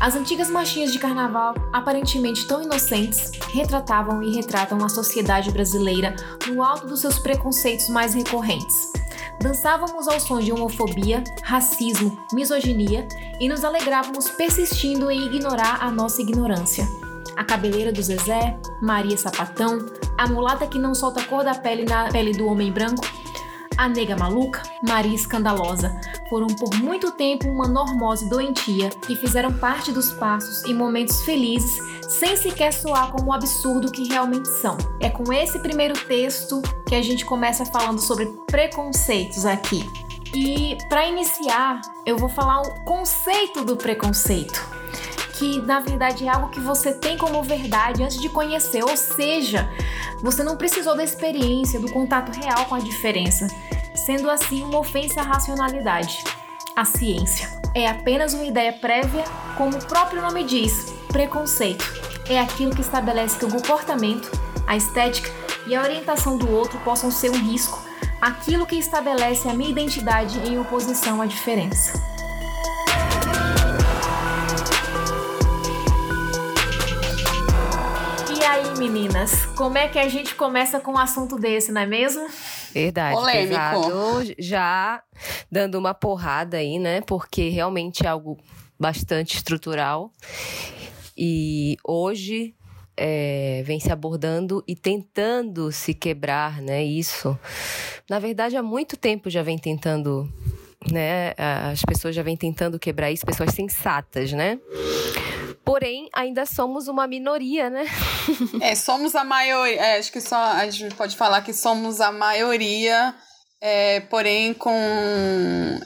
As antigas marchinhas de carnaval, aparentemente tão inocentes, retratavam e retratam a sociedade brasileira no alto dos seus preconceitos mais recorrentes. Dançávamos ao som de homofobia, racismo, misoginia e nos alegrávamos persistindo em ignorar a nossa ignorância. A cabeleira do Zezé, Maria Sapatão, a mulata que não solta a cor da pele na pele do homem branco, a nega maluca, Maria Escandalosa, foram por muito tempo uma normose doentia e fizeram parte dos passos e momentos felizes sem sequer soar como o absurdo que realmente são. É com esse primeiro texto que a gente começa falando sobre preconceitos aqui. E para iniciar, eu vou falar o conceito do preconceito que na verdade é algo que você tem como verdade antes de conhecer, ou seja, você não precisou da experiência, do contato real com a diferença, sendo assim uma ofensa à racionalidade. A ciência é apenas uma ideia prévia, como o próprio nome diz, preconceito. É aquilo que estabelece que o comportamento, a estética e a orientação do outro possam ser um risco, aquilo que estabelece a minha identidade em oposição à diferença. Meninas? Como é que a gente começa com um assunto desse, não é mesmo? Verdade, Polêmico. pesado. Já dando uma porrada aí, né? Porque realmente é algo bastante estrutural. E hoje é, vem se abordando e tentando se quebrar, né? Isso. Na verdade, há muito tempo já vem tentando, né? As pessoas já vêm tentando quebrar isso, pessoas sensatas, né? Porém, ainda somos uma minoria, né? é, somos a maioria. É, acho que só a gente pode falar que somos a maioria, é, porém com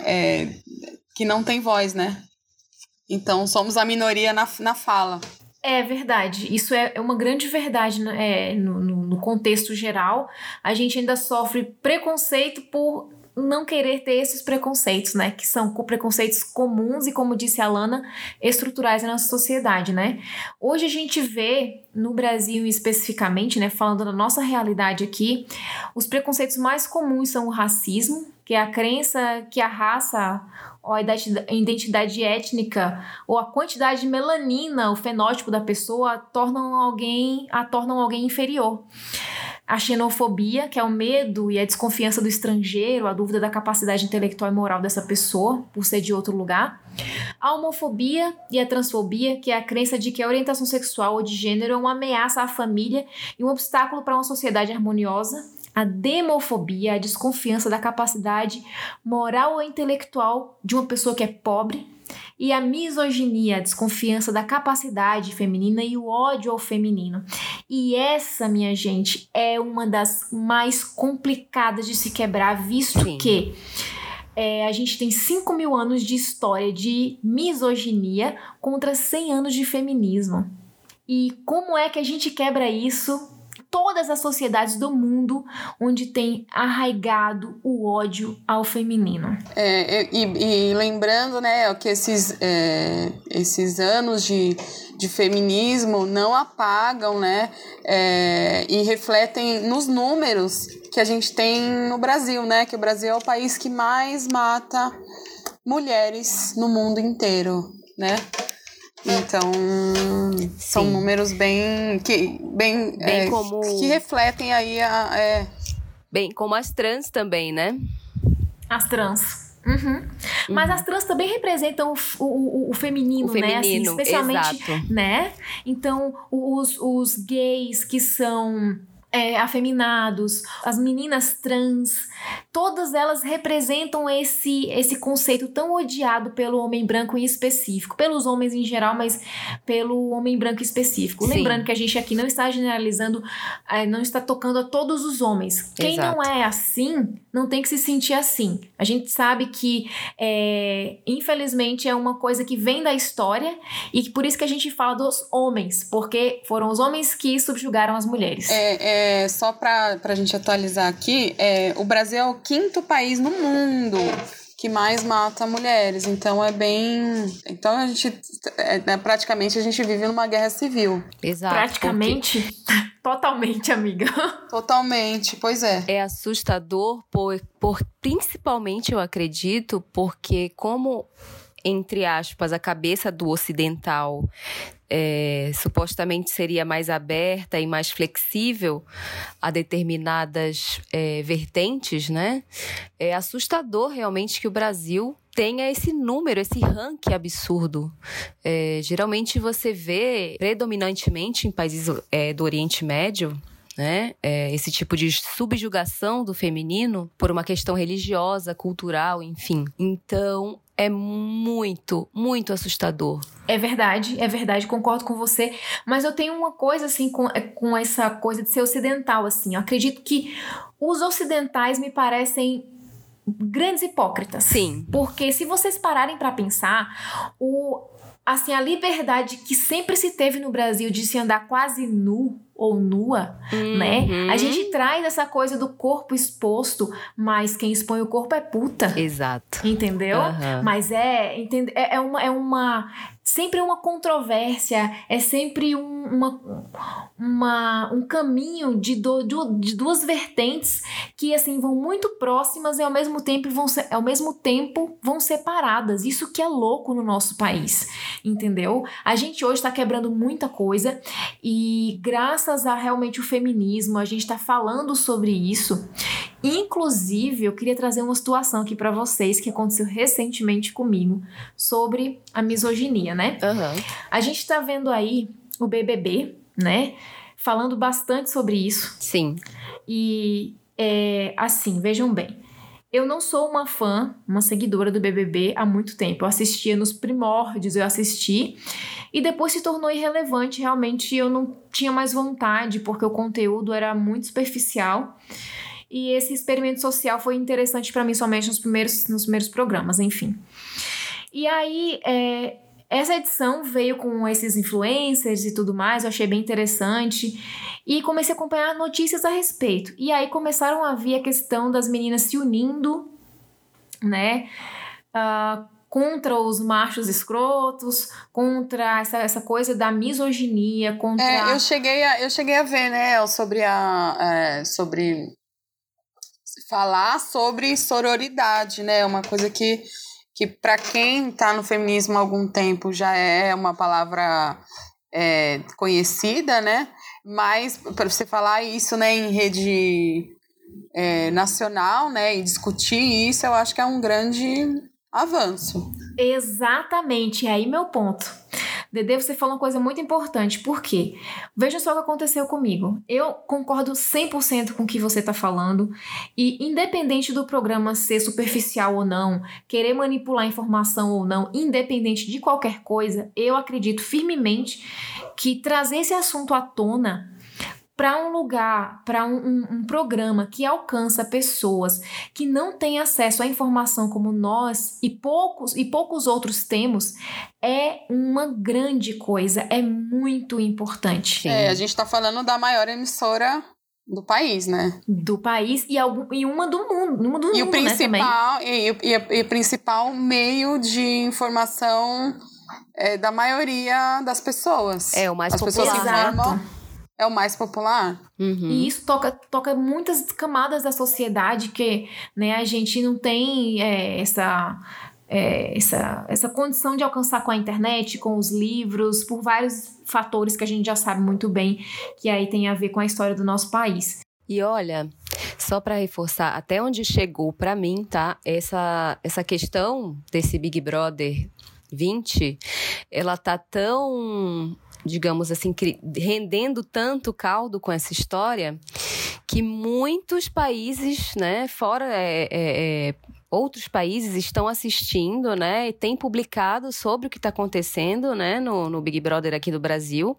é, que não tem voz, né? Então somos a minoria na, na fala. É verdade, isso é, é uma grande verdade né? é, no, no contexto geral. A gente ainda sofre preconceito por não querer ter esses preconceitos, né? Que são preconceitos comuns e, como disse a Lana, estruturais na nossa sociedade, né? Hoje a gente vê no Brasil especificamente, né, falando da nossa realidade aqui, os preconceitos mais comuns são o racismo, que é a crença que a raça ou a identidade étnica ou a quantidade de melanina, o fenótipo da pessoa tornam alguém a tornam alguém inferior a xenofobia, que é o medo e a desconfiança do estrangeiro, a dúvida da capacidade intelectual e moral dessa pessoa por ser de outro lugar. A homofobia e a transfobia, que é a crença de que a orientação sexual ou de gênero é uma ameaça à família e um obstáculo para uma sociedade harmoniosa. A demofobia, a desconfiança da capacidade moral ou intelectual de uma pessoa que é pobre, e a misoginia, a desconfiança da capacidade feminina e o ódio ao feminino. E essa, minha gente, é uma das mais complicadas de se quebrar, visto Sim. que é, a gente tem 5 mil anos de história de misoginia contra 100 anos de feminismo. E como é que a gente quebra isso todas as sociedades do mundo onde tem arraigado o ódio ao feminino. É, e, e lembrando, né, que esses, é, esses anos de, de feminismo não apagam, né, é, e refletem nos números que a gente tem no Brasil, né, que o Brasil é o país que mais mata mulheres no mundo inteiro, né? Então, são números bem que bem, bem é, como... que refletem aí a é... bem como as trans também, né? As trans. Uhum. Mas uhum. as trans também representam o, o, o feminino, o né? Assim, especialmente, exato. né? Então, os, os gays que são é, afeminados, as meninas trans, todas elas representam esse, esse conceito tão odiado pelo homem branco em específico, pelos homens em geral, mas pelo homem branco específico. Sim. Lembrando que a gente aqui não está generalizando, é, não está tocando a todos os homens. Quem Exato. não é assim, não tem que se sentir assim. A gente sabe que, é, infelizmente, é uma coisa que vem da história e por isso que a gente fala dos homens, porque foram os homens que subjugaram as mulheres. É, é só para a gente atualizar aqui, é, o Brasil é o quinto país no mundo que mais mata mulheres. Então é bem. Então a gente. É, né, praticamente a gente vive numa guerra civil. Exato. Praticamente. Porque... Totalmente, amiga. Totalmente, pois é. É assustador por, por principalmente, eu acredito, porque como entre aspas, a cabeça do ocidental é, supostamente seria mais aberta e mais flexível a determinadas é, vertentes, né? É assustador realmente que o Brasil tenha esse número, esse ranking absurdo. É, geralmente você vê, predominantemente em países é, do Oriente Médio, né? É, esse tipo de subjugação do feminino por uma questão religiosa, cultural, enfim. Então, é muito, muito assustador. É verdade, é verdade, concordo com você. Mas eu tenho uma coisa, assim, com, é, com essa coisa de ser ocidental, assim. Eu acredito que os ocidentais me parecem grandes hipócritas. Sim. Porque se vocês pararem para pensar, o assim a liberdade que sempre se teve no Brasil de se andar quase nu ou nua, uhum. né? A gente traz essa coisa do corpo exposto, mas quem expõe o corpo é puta. Exato. Entendeu? Uhum. Mas é, entende, é, é, uma, é uma sempre uma controvérsia, é sempre um, uma, uma, um caminho de, do, de duas vertentes que assim vão muito próximas e ao mesmo tempo vão ser, ao mesmo tempo vão separadas. Isso que é louco no nosso país, entendeu? A gente hoje está quebrando muita coisa e graças a realmente o feminismo a gente está falando sobre isso. Inclusive, eu queria trazer uma situação aqui para vocês que aconteceu recentemente comigo sobre a misoginia, né? Uhum. A gente tá vendo aí o BBB, né? Falando bastante sobre isso. Sim. E, é, assim, vejam bem. Eu não sou uma fã, uma seguidora do BBB há muito tempo. Eu assistia nos primórdios, eu assisti. E depois se tornou irrelevante. Realmente eu não tinha mais vontade, porque o conteúdo era muito superficial. E esse experimento social foi interessante para mim somente nos primeiros, nos primeiros programas, enfim. E aí, é, essa edição veio com esses influencers e tudo mais, eu achei bem interessante. E comecei a acompanhar notícias a respeito. E aí começaram a vir a questão das meninas se unindo, né? Uh, contra os machos escrotos, contra essa, essa coisa da misoginia, contra... É, eu cheguei a, eu cheguei a ver, né, sobre a... É, sobre falar sobre sororidade, né? Uma coisa que, que para quem está no feminismo há algum tempo já é uma palavra é, conhecida, né? Mas para você falar isso, né, em rede é, nacional, né, e discutir isso, eu acho que é um grande avanço. Exatamente, é aí meu ponto. Dede, você falou uma coisa muito importante. Por quê? Veja só o que aconteceu comigo. Eu concordo 100% com o que você está falando. E independente do programa ser superficial ou não, querer manipular informação ou não, independente de qualquer coisa, eu acredito firmemente que trazer esse assunto à tona para um lugar, para um, um, um, programa que alcança pessoas que não têm acesso à informação como nós e poucos e poucos outros temos, é uma grande coisa, é muito importante. É, a gente está falando da maior emissora do país, né? Do país e, algum, e uma do mundo, uma do e mundo, o principal, né, e, e, e, principal meio de informação é, da maioria das pessoas. É, o mais As popular. pessoas se informam é o mais popular. Uhum. E isso toca, toca muitas camadas da sociedade que né, a gente não tem é, essa, é, essa, essa condição de alcançar com a internet, com os livros, por vários fatores que a gente já sabe muito bem que aí tem a ver com a história do nosso país. E olha, só para reforçar até onde chegou para mim, tá? Essa essa questão desse Big Brother 20, ela tá tão digamos assim, rendendo tanto caldo com essa história que muitos países, né, fora é, é, é, outros países estão assistindo, né, e têm publicado sobre o que está acontecendo, né, no, no Big Brother aqui do Brasil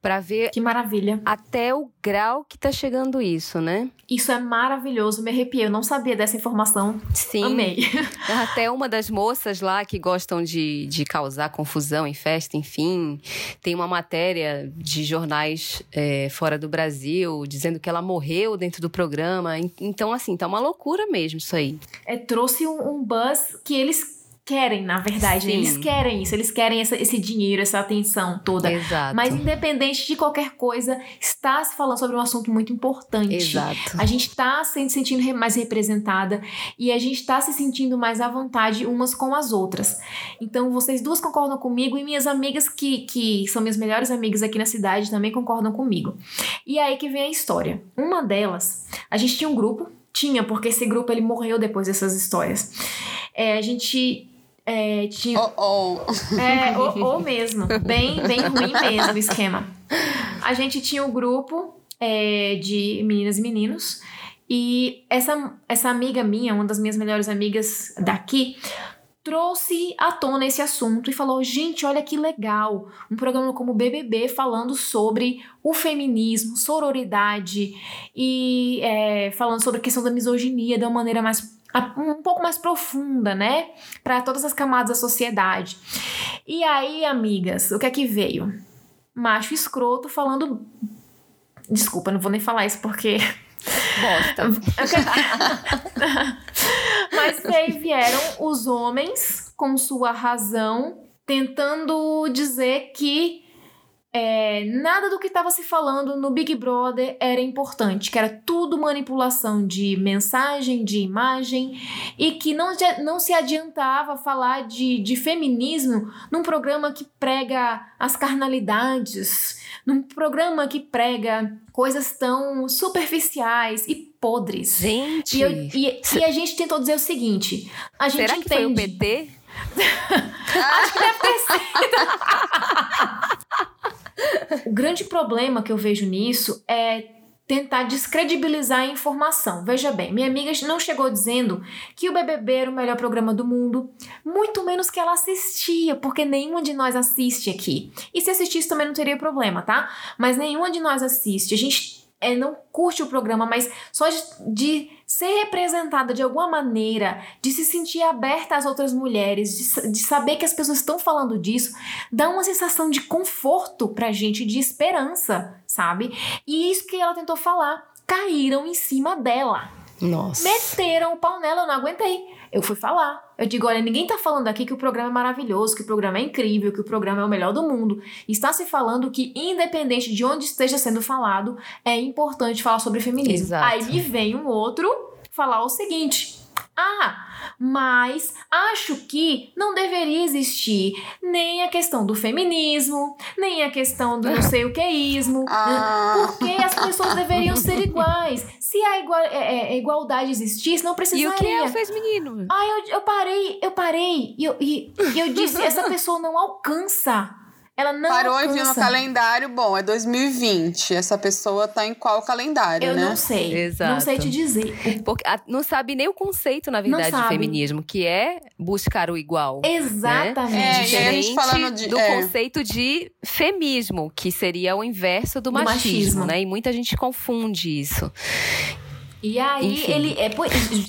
para ver que maravilha até o grau que tá chegando isso, né? Isso é maravilhoso, me arrepiei, eu não sabia dessa informação. Sim. Amei. Até uma das moças lá que gostam de, de causar confusão em festa, enfim, tem uma matéria de jornais é, fora do Brasil dizendo que ela morreu dentro do programa. Então, assim, tá uma loucura mesmo isso aí. É, trouxe um, um buzz que eles querem, na verdade. Sim. Eles querem isso, eles querem essa, esse dinheiro, essa atenção toda. Exato. Mas independente de qualquer coisa, está se falando sobre um assunto muito importante. Exato. A gente está se sentindo mais representada e a gente está se sentindo mais à vontade umas com as outras. Então, vocês duas concordam comigo e minhas amigas, que, que são minhas melhores amigas aqui na cidade, também concordam comigo. E aí que vem a história. Uma delas, a gente tinha um grupo, tinha, porque esse grupo ele morreu depois dessas histórias. É, a gente é, tinha... Oh, oh. É, ou, ou mesmo. Bem, bem ruim mesmo o esquema. A gente tinha um grupo é, de meninas e meninos. E essa, essa amiga minha, uma das minhas melhores amigas daqui, trouxe à tona esse assunto e falou: gente, olha que legal, um programa como o BBB falando sobre o feminismo, sororidade e é, falando sobre a questão da misoginia de uma maneira mais um pouco mais profunda, né? Para todas as camadas da sociedade. E aí, amigas, o que é que veio? Macho escroto falando. Desculpa, não vou nem falar isso porque. Bosta. Mas aí vieram os homens com sua razão tentando dizer que é, nada do que estava se falando no Big Brother era importante, que era tudo manipulação de mensagem, de imagem, e que não, não se adiantava falar de, de feminismo num programa que prega as carnalidades, num programa que prega coisas tão superficiais e podres. Gente! E, eu, e, e a gente tentou dizer o seguinte: a gente Será entende. que foi o PT? Acho que deve ter sido. o grande problema que eu vejo nisso é tentar descredibilizar a informação. Veja bem, minha amiga não chegou dizendo que o BBB era o melhor programa do mundo, muito menos que ela assistia, porque nenhuma de nós assiste aqui. E se assistisse também não teria problema, tá? Mas nenhuma de nós assiste. A gente é, não curte o programa, mas só de, de, ser representada de alguma maneira, de se sentir aberta às outras mulheres, de, de saber que as pessoas estão falando disso, dá uma sensação de conforto pra gente, de esperança, sabe? E isso que ela tentou falar. Caíram em cima dela. Nossa. Meteram o pau nela, eu não aguentei. Eu fui falar. Eu digo: olha, ninguém tá falando aqui que o programa é maravilhoso, que o programa é incrível, que o programa é o melhor do mundo. Está se falando que, independente de onde esteja sendo falado, é importante falar sobre feminismo. Exato. Aí me vem um outro falar o seguinte: ah, mas acho que não deveria existir nem a questão do feminismo, nem a questão do não sei o queísmo, ah. porque as pessoas deveriam ser iguais. Se a igual, é, é, existir existisse, não precisaria. E o que é o feminino? Ah, eu, eu parei, eu parei e eu, e eu disse, essa pessoa não alcança ela não Parou alcança. e viu no calendário, bom, é 2020. Essa pessoa tá em qual calendário, eu né? Eu não sei. Exato. Não sei te dizer. Porque não sabe nem o conceito, na verdade, de feminismo, que é buscar o igual. Né? Exatamente. Né? É, Diferente falando de, do é. conceito de femismo, que seria o inverso do, do machismo, machismo, né? E muita gente confunde isso. E aí Enfim. ele é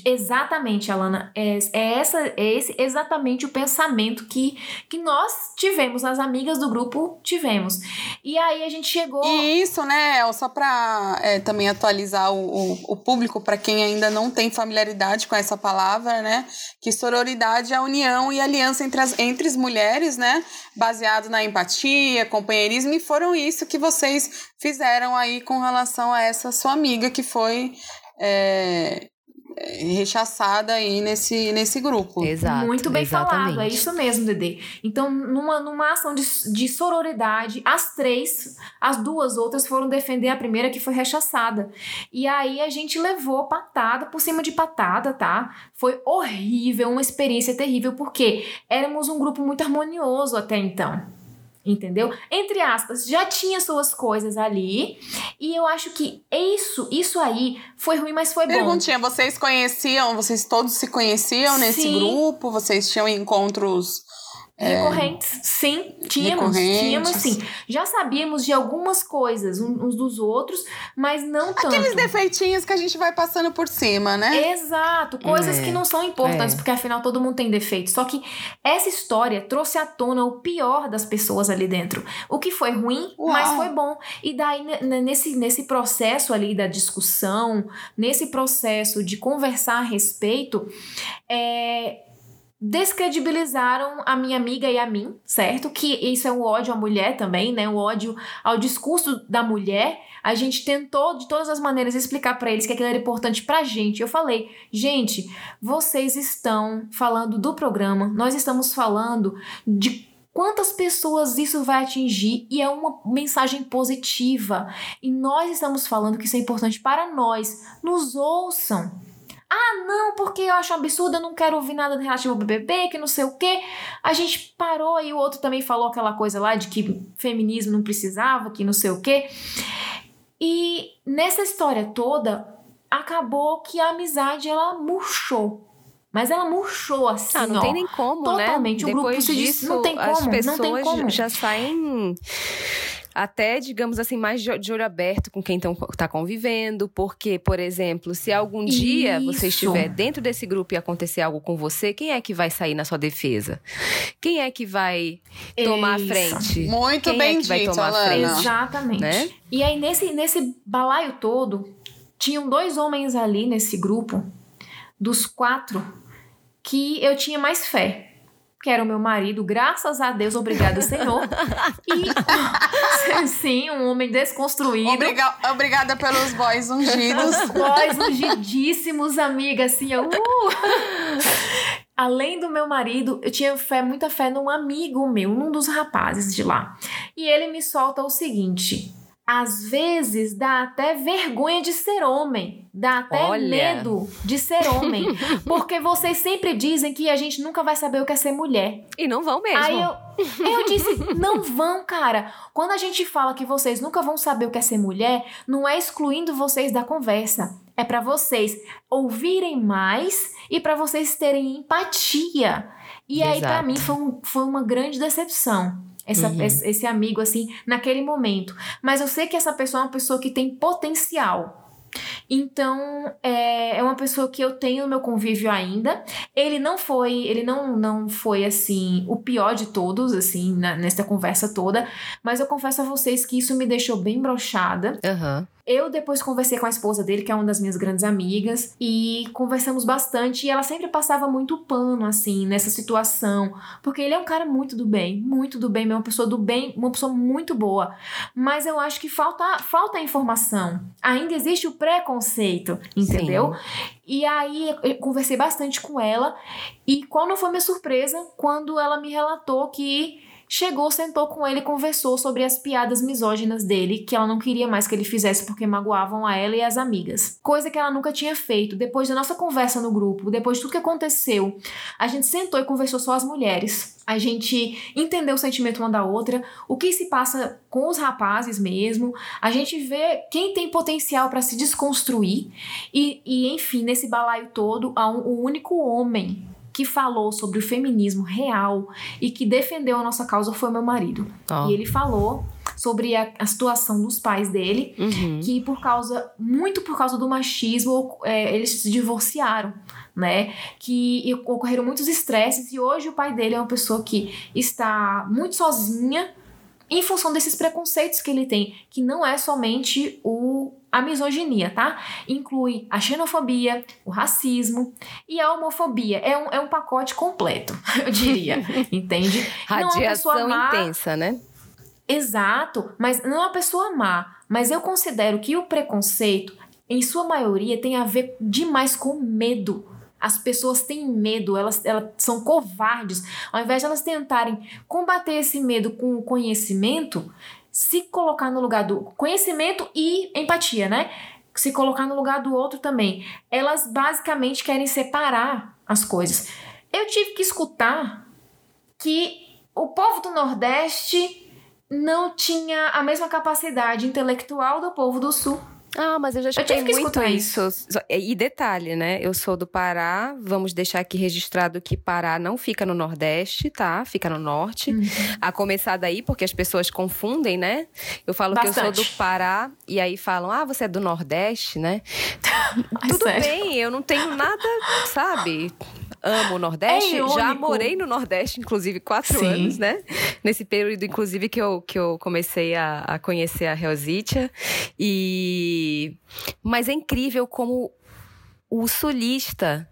exatamente, Alana, é, é, essa, é esse exatamente o pensamento que, que nós tivemos, as amigas do grupo tivemos. E aí a gente chegou. E isso, né, só para é, também atualizar o, o, o público, para quem ainda não tem familiaridade com essa palavra, né, que sororidade é a união e aliança entre as, entre as mulheres, né, baseado na empatia, companheirismo, e foram isso que vocês fizeram aí com relação a essa sua amiga que foi é, rechaçada aí nesse, nesse grupo. Exato. Muito bem exatamente. falado, é isso mesmo, Dedê. Então, numa, numa ação de, de sororidade, as três, as duas outras foram defender a primeira que foi rechaçada. E aí a gente levou patada por cima de patada, tá? Foi horrível, uma experiência terrível, porque éramos um grupo muito harmonioso até então. Entendeu? Entre aspas, já tinha suas coisas ali. E eu acho que isso, isso aí foi ruim, mas foi Perguntinha, bom. Perguntinha, vocês conheciam, vocês todos se conheciam Sim. nesse grupo? Vocês tinham encontros. Recorrentes, é, sim, tínhamos, tínhamos sim. Já sabíamos de algumas coisas uns dos outros, mas não tanto. Aqueles defeitinhos que a gente vai passando por cima, né? Exato, coisas é, que não são importantes, é. porque afinal todo mundo tem defeitos. Só que essa história trouxe à tona o pior das pessoas ali dentro. O que foi ruim, Uau. mas foi bom. E daí, nesse, nesse processo ali da discussão, nesse processo de conversar a respeito, é descredibilizaram a minha amiga e a mim, certo? Que isso é um ódio à mulher também, né? O ódio ao discurso da mulher. A gente tentou de todas as maneiras explicar para eles que aquilo era importante pra gente. Eu falei, gente, vocês estão falando do programa, nós estamos falando de quantas pessoas isso vai atingir e é uma mensagem positiva. E nós estamos falando que isso é importante para nós. Nos ouçam. Ah, não, porque eu acho absurdo, eu não quero ouvir nada relativo ao BBB, que não sei o quê. A gente parou e o outro também falou aquela coisa lá de que feminismo não precisava, que não sei o quê. E nessa história toda, acabou que a amizade ela murchou. Mas ela murchou assim, ah, não ó, tem nem como, totalmente. né? Totalmente. O Depois grupo se disso, disse, não tem como, as pessoas não tem como. já saem até, digamos assim, mais de olho aberto com quem está convivendo, porque, por exemplo, se algum Isso. dia você estiver dentro desse grupo e acontecer algo com você, quem é que vai sair na sua defesa? Quem é que vai tomar Isso. a frente? Muito quem bem é que vai dito, tomar Alana. a frente? Exatamente. Né? E aí, nesse, nesse balaio todo, tinham dois homens ali nesse grupo, dos quatro, que eu tinha mais fé que era o meu marido, graças a Deus, obrigada, Senhor. E sim, um homem desconstruído. Obriga obrigada pelos boys ungidos. boys ungidíssimos, amiga, assim, eu, uh! Além do meu marido, eu tinha fé, muita fé num amigo meu, num dos rapazes de lá. E ele me solta o seguinte: às vezes dá até vergonha de ser homem, dá até Olha. medo de ser homem, porque vocês sempre dizem que a gente nunca vai saber o que é ser mulher. E não vão mesmo. Aí eu, eu disse, não vão, cara. Quando a gente fala que vocês nunca vão saber o que é ser mulher, não é excluindo vocês da conversa. É para vocês ouvirem mais e para vocês terem empatia. E aí, para mim, foi, um, foi uma grande decepção essa, uhum. esse, amigo, assim, naquele momento. Mas eu sei que essa pessoa é uma pessoa que tem potencial. Então, é, é uma pessoa que eu tenho no meu convívio ainda. Ele não foi, ele não, não foi assim o pior de todos, assim, na, nessa conversa toda. Mas eu confesso a vocês que isso me deixou bem brochada. Uhum. Eu depois conversei com a esposa dele, que é uma das minhas grandes amigas, e conversamos bastante. E ela sempre passava muito pano, assim, nessa situação. Porque ele é um cara muito do bem, muito do bem, uma pessoa do bem, uma pessoa muito boa. Mas eu acho que falta, falta informação. Ainda existe o preconceito, entendeu? Sim. E aí eu conversei bastante com ela. E qual não foi minha surpresa quando ela me relatou que chegou, sentou com ele e conversou sobre as piadas misóginas dele, que ela não queria mais que ele fizesse porque magoavam a ela e as amigas. Coisa que ela nunca tinha feito. Depois da nossa conversa no grupo, depois de tudo que aconteceu, a gente sentou e conversou só as mulheres. A gente entendeu o sentimento uma da outra, o que se passa com os rapazes mesmo. A gente vê quem tem potencial para se desconstruir. E, e, enfim, nesse balaio todo, há um, um único homem que falou sobre o feminismo real e que defendeu a nossa causa foi meu marido. E ele falou sobre a, a, situação dos pais dele, uhum. que por causa, muito por causa do machismo, é, eles se divorciaram, né? Que ocorreram muitos estresses e hoje o pai dele é uma pessoa que está muito sozinha em função desses preconceitos que ele tem, que não é somente o a misoginia, tá? Inclui a xenofobia, o racismo e a homofobia. É um, é um pacote completo, eu diria. entende? Radiação não é má, intensa, né? Exato, mas não é uma pessoa má. Mas eu considero que o preconceito, em sua maioria, tem a ver demais com medo as pessoas têm medo, elas, elas são covardes. Ao invés de elas tentarem combater esse medo com o conhecimento, se colocar no lugar do conhecimento e empatia, né? Se colocar no lugar do outro também. Elas basicamente querem separar as coisas. Eu tive que escutar que o povo do Nordeste não tinha a mesma capacidade intelectual do povo do Sul. Ah, mas eu já escutei eu muito isso. isso. E detalhe, né? Eu sou do Pará, vamos deixar aqui registrado que Pará não fica no Nordeste, tá? Fica no Norte. Uhum. A começar daí, porque as pessoas confundem, né? Eu falo Bastante. que eu sou do Pará e aí falam, ah, você é do Nordeste, né? Ai, Tudo sério? bem, eu não tenho nada, sabe? Amo o Nordeste. É Já morei no Nordeste, inclusive, quatro Sim. anos, né? Nesse período, inclusive, que eu, que eu comecei a, a conhecer a Realzitia. E... Mas é incrível como o sulista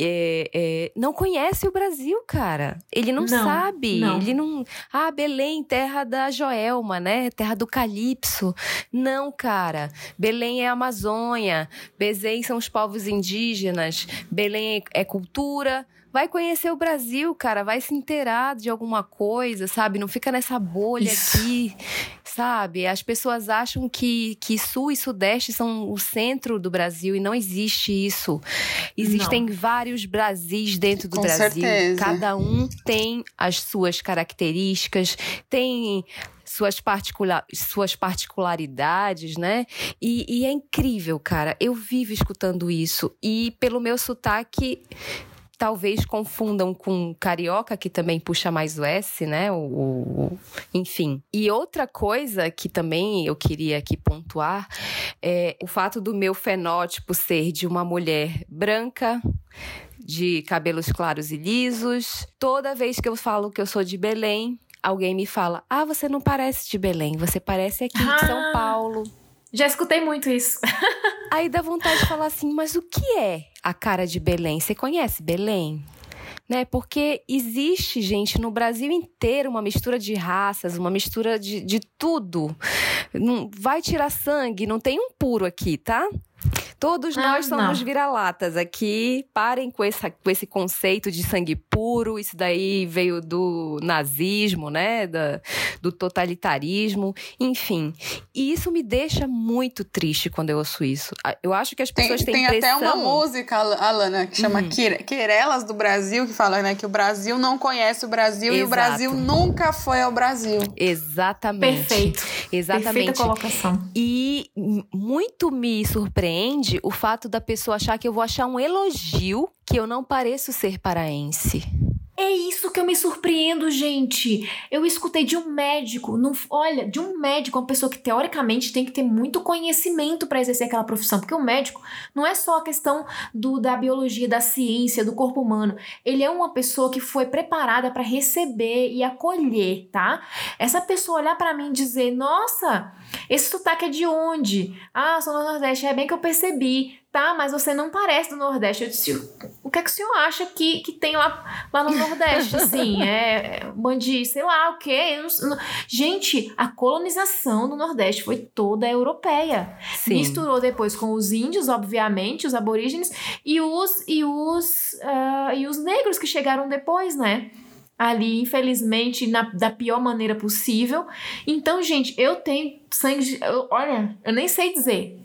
é, é, não conhece o Brasil, cara. Ele não, não sabe. Não. Ele não. Ah, Belém, terra da Joelma, né? Terra do Calypso. Não, cara. Belém é Amazônia. Belém são os povos indígenas. Belém é, é cultura vai conhecer o Brasil, cara, vai se inteirar de alguma coisa, sabe? Não fica nessa bolha Isso. aqui, sabe? As pessoas acham que, que Sul e Sudeste são o centro do Brasil e não existe isso. Existem não. vários Brasis dentro do Com Brasil. Certeza. Cada um tem as suas características, tem suas, particular, suas particularidades, né? E, e, é incrível, cara. Eu vivo escutando isso. E pelo meu sotaque, talvez confundam com carioca, que também puxa mais o S, né? O, o, enfim. E outra coisa que também eu queria aqui pontuar é o fato do meu fenótipo ser de uma mulher branca, de cabelos claros e lisos. Toda vez que eu falo que eu sou de Belém, alguém me fala: Ah, você não parece de Belém, você parece aqui de São ah. Paulo. Já escutei muito isso. Aí dá vontade de falar assim, mas o que é a cara de Belém? Você conhece Belém? Né? Porque existe, gente, no Brasil inteiro uma mistura de raças, uma mistura de, de tudo. Não vai tirar sangue, não tem um puro aqui, tá? Todos ah, nós somos vira-latas aqui. Parem com, essa, com esse conceito de sangue puro. Isso daí veio do nazismo, né? Da, do totalitarismo. Enfim. E isso me deixa muito triste quando eu ouço isso. Eu acho que as pessoas tem, têm Tem até uma música, Alana, que chama uhum. Querelas do Brasil, que fala né, que o Brasil não conhece o Brasil Exato. e o Brasil nunca foi ao Brasil. Exatamente. Perfeito. Exatamente. Perfeita colocação. E muito me surpreende o fato da pessoa achar que eu vou achar um elogio que eu não pareço ser paraense. É isso que eu me surpreendo, gente. Eu escutei de um médico, não, olha, de um médico, uma pessoa que teoricamente tem que ter muito conhecimento para exercer aquela profissão, porque o médico não é só a questão do da biologia, da ciência, do corpo humano. Ele é uma pessoa que foi preparada para receber e acolher, tá? Essa pessoa olhar para mim e dizer: "Nossa, esse sotaque é de onde? Ah, sou do Nordeste, é bem que eu percebi tá, mas você não parece do Nordeste. Eu disse, o que é que o senhor acha que, que tem lá, lá no Nordeste, assim? É, bandi, sei lá, o quê? Não, gente, a colonização do Nordeste foi toda europeia. Sim. Misturou depois com os índios, obviamente, os aborígenes, e os, e os, uh, e os negros que chegaram depois, né? ali, infelizmente, na, da pior maneira possível. Então, gente, eu tenho sangue de. Eu, olha, eu nem sei dizer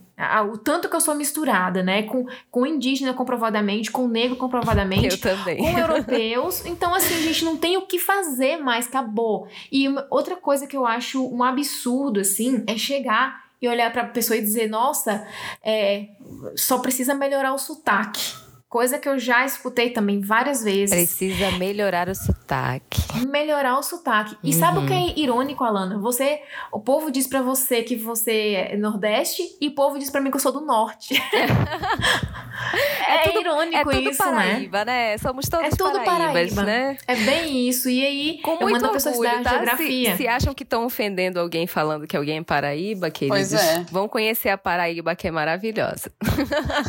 o tanto que eu sou misturada, né? Com, com indígena comprovadamente, com negro comprovadamente. Eu também. Com europeus. Então, assim, a gente não tem o que fazer mais, acabou. E uma, outra coisa que eu acho um absurdo, assim, é chegar e olhar pra pessoa e dizer, nossa, é, só precisa melhorar o sotaque. Coisa que eu já escutei também várias vezes. Precisa melhorar o sotaque. Melhorar o sotaque. E uhum. sabe o que é uhum. irônico, Alana? Você, o povo diz para você que você é nordeste e o povo diz para mim que eu sou do norte. é, é tudo, irônico é tudo isso, Paraíba, né? né? Somos todos é tudo paraíbas, Paraíba. né? É bem isso. E aí, Com eu mando a pessoa estudar tá? geografia. Se, se acham que estão ofendendo alguém falando que alguém é Paraíba, que eles é. vão conhecer a Paraíba, que é maravilhosa.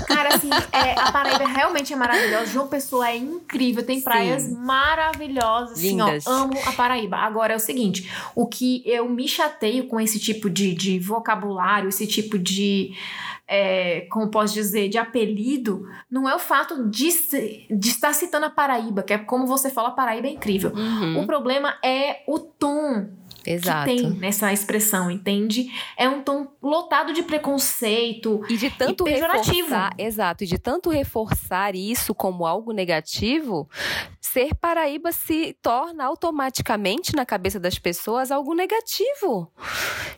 Cara, assim, é, a Paraíba realmente é maravilhosa. João Pessoa é incrível, tem praias Sim. maravilhosas. Lindas. Assim, ó, amo a Paraíba. Agora é o seguinte: o que eu me chateio com esse tipo de, de vocabulário, esse tipo de. É, como posso dizer, de apelido, não é o fato de, de estar citando a Paraíba, que é como você fala, a Paraíba é incrível. Uhum. O problema é o tom Exato. que tem nessa expressão, entende? É um tom lotado de preconceito e de tanto e pejorativo. Reforçar, exato, e de tanto reforçar isso como algo negativo, ser Paraíba se torna automaticamente na cabeça das pessoas algo negativo.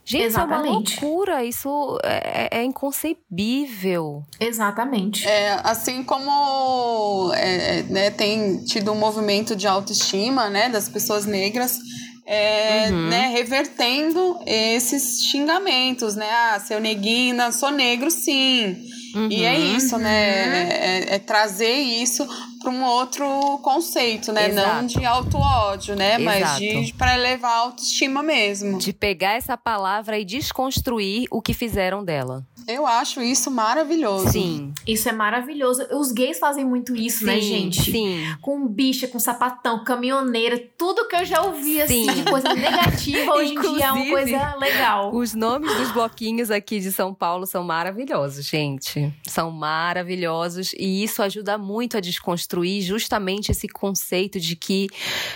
Gente, Exatamente. isso é uma loucura, isso é, é inconcebível. Exatamente. É, assim como é, né, tem tido um movimento de autoestima né, das pessoas negras, é, uhum. né, revertendo esses xingamentos, né? Ah, seu neguina, sou negro sim. Uhum. E é uhum. isso, né? É, é, é, trazer isso para um outro conceito, né? Exato. Não de auto-ódio, né? Exato. Mas de para elevar a autoestima mesmo. De pegar essa palavra e desconstruir o que fizeram dela. Eu acho isso maravilhoso. Sim. Isso é maravilhoso. Os gays fazem muito isso, né, sim, né, gente? Sim. Com bicha, com sapatão, caminhoneira, tudo que eu já ouvi, assim, sim. de coisa negativa, hoje em dia é uma coisa legal. Os nomes dos bloquinhos aqui de São Paulo são maravilhosos, gente. São maravilhosos. E isso ajuda muito a desconstruir justamente esse conceito de que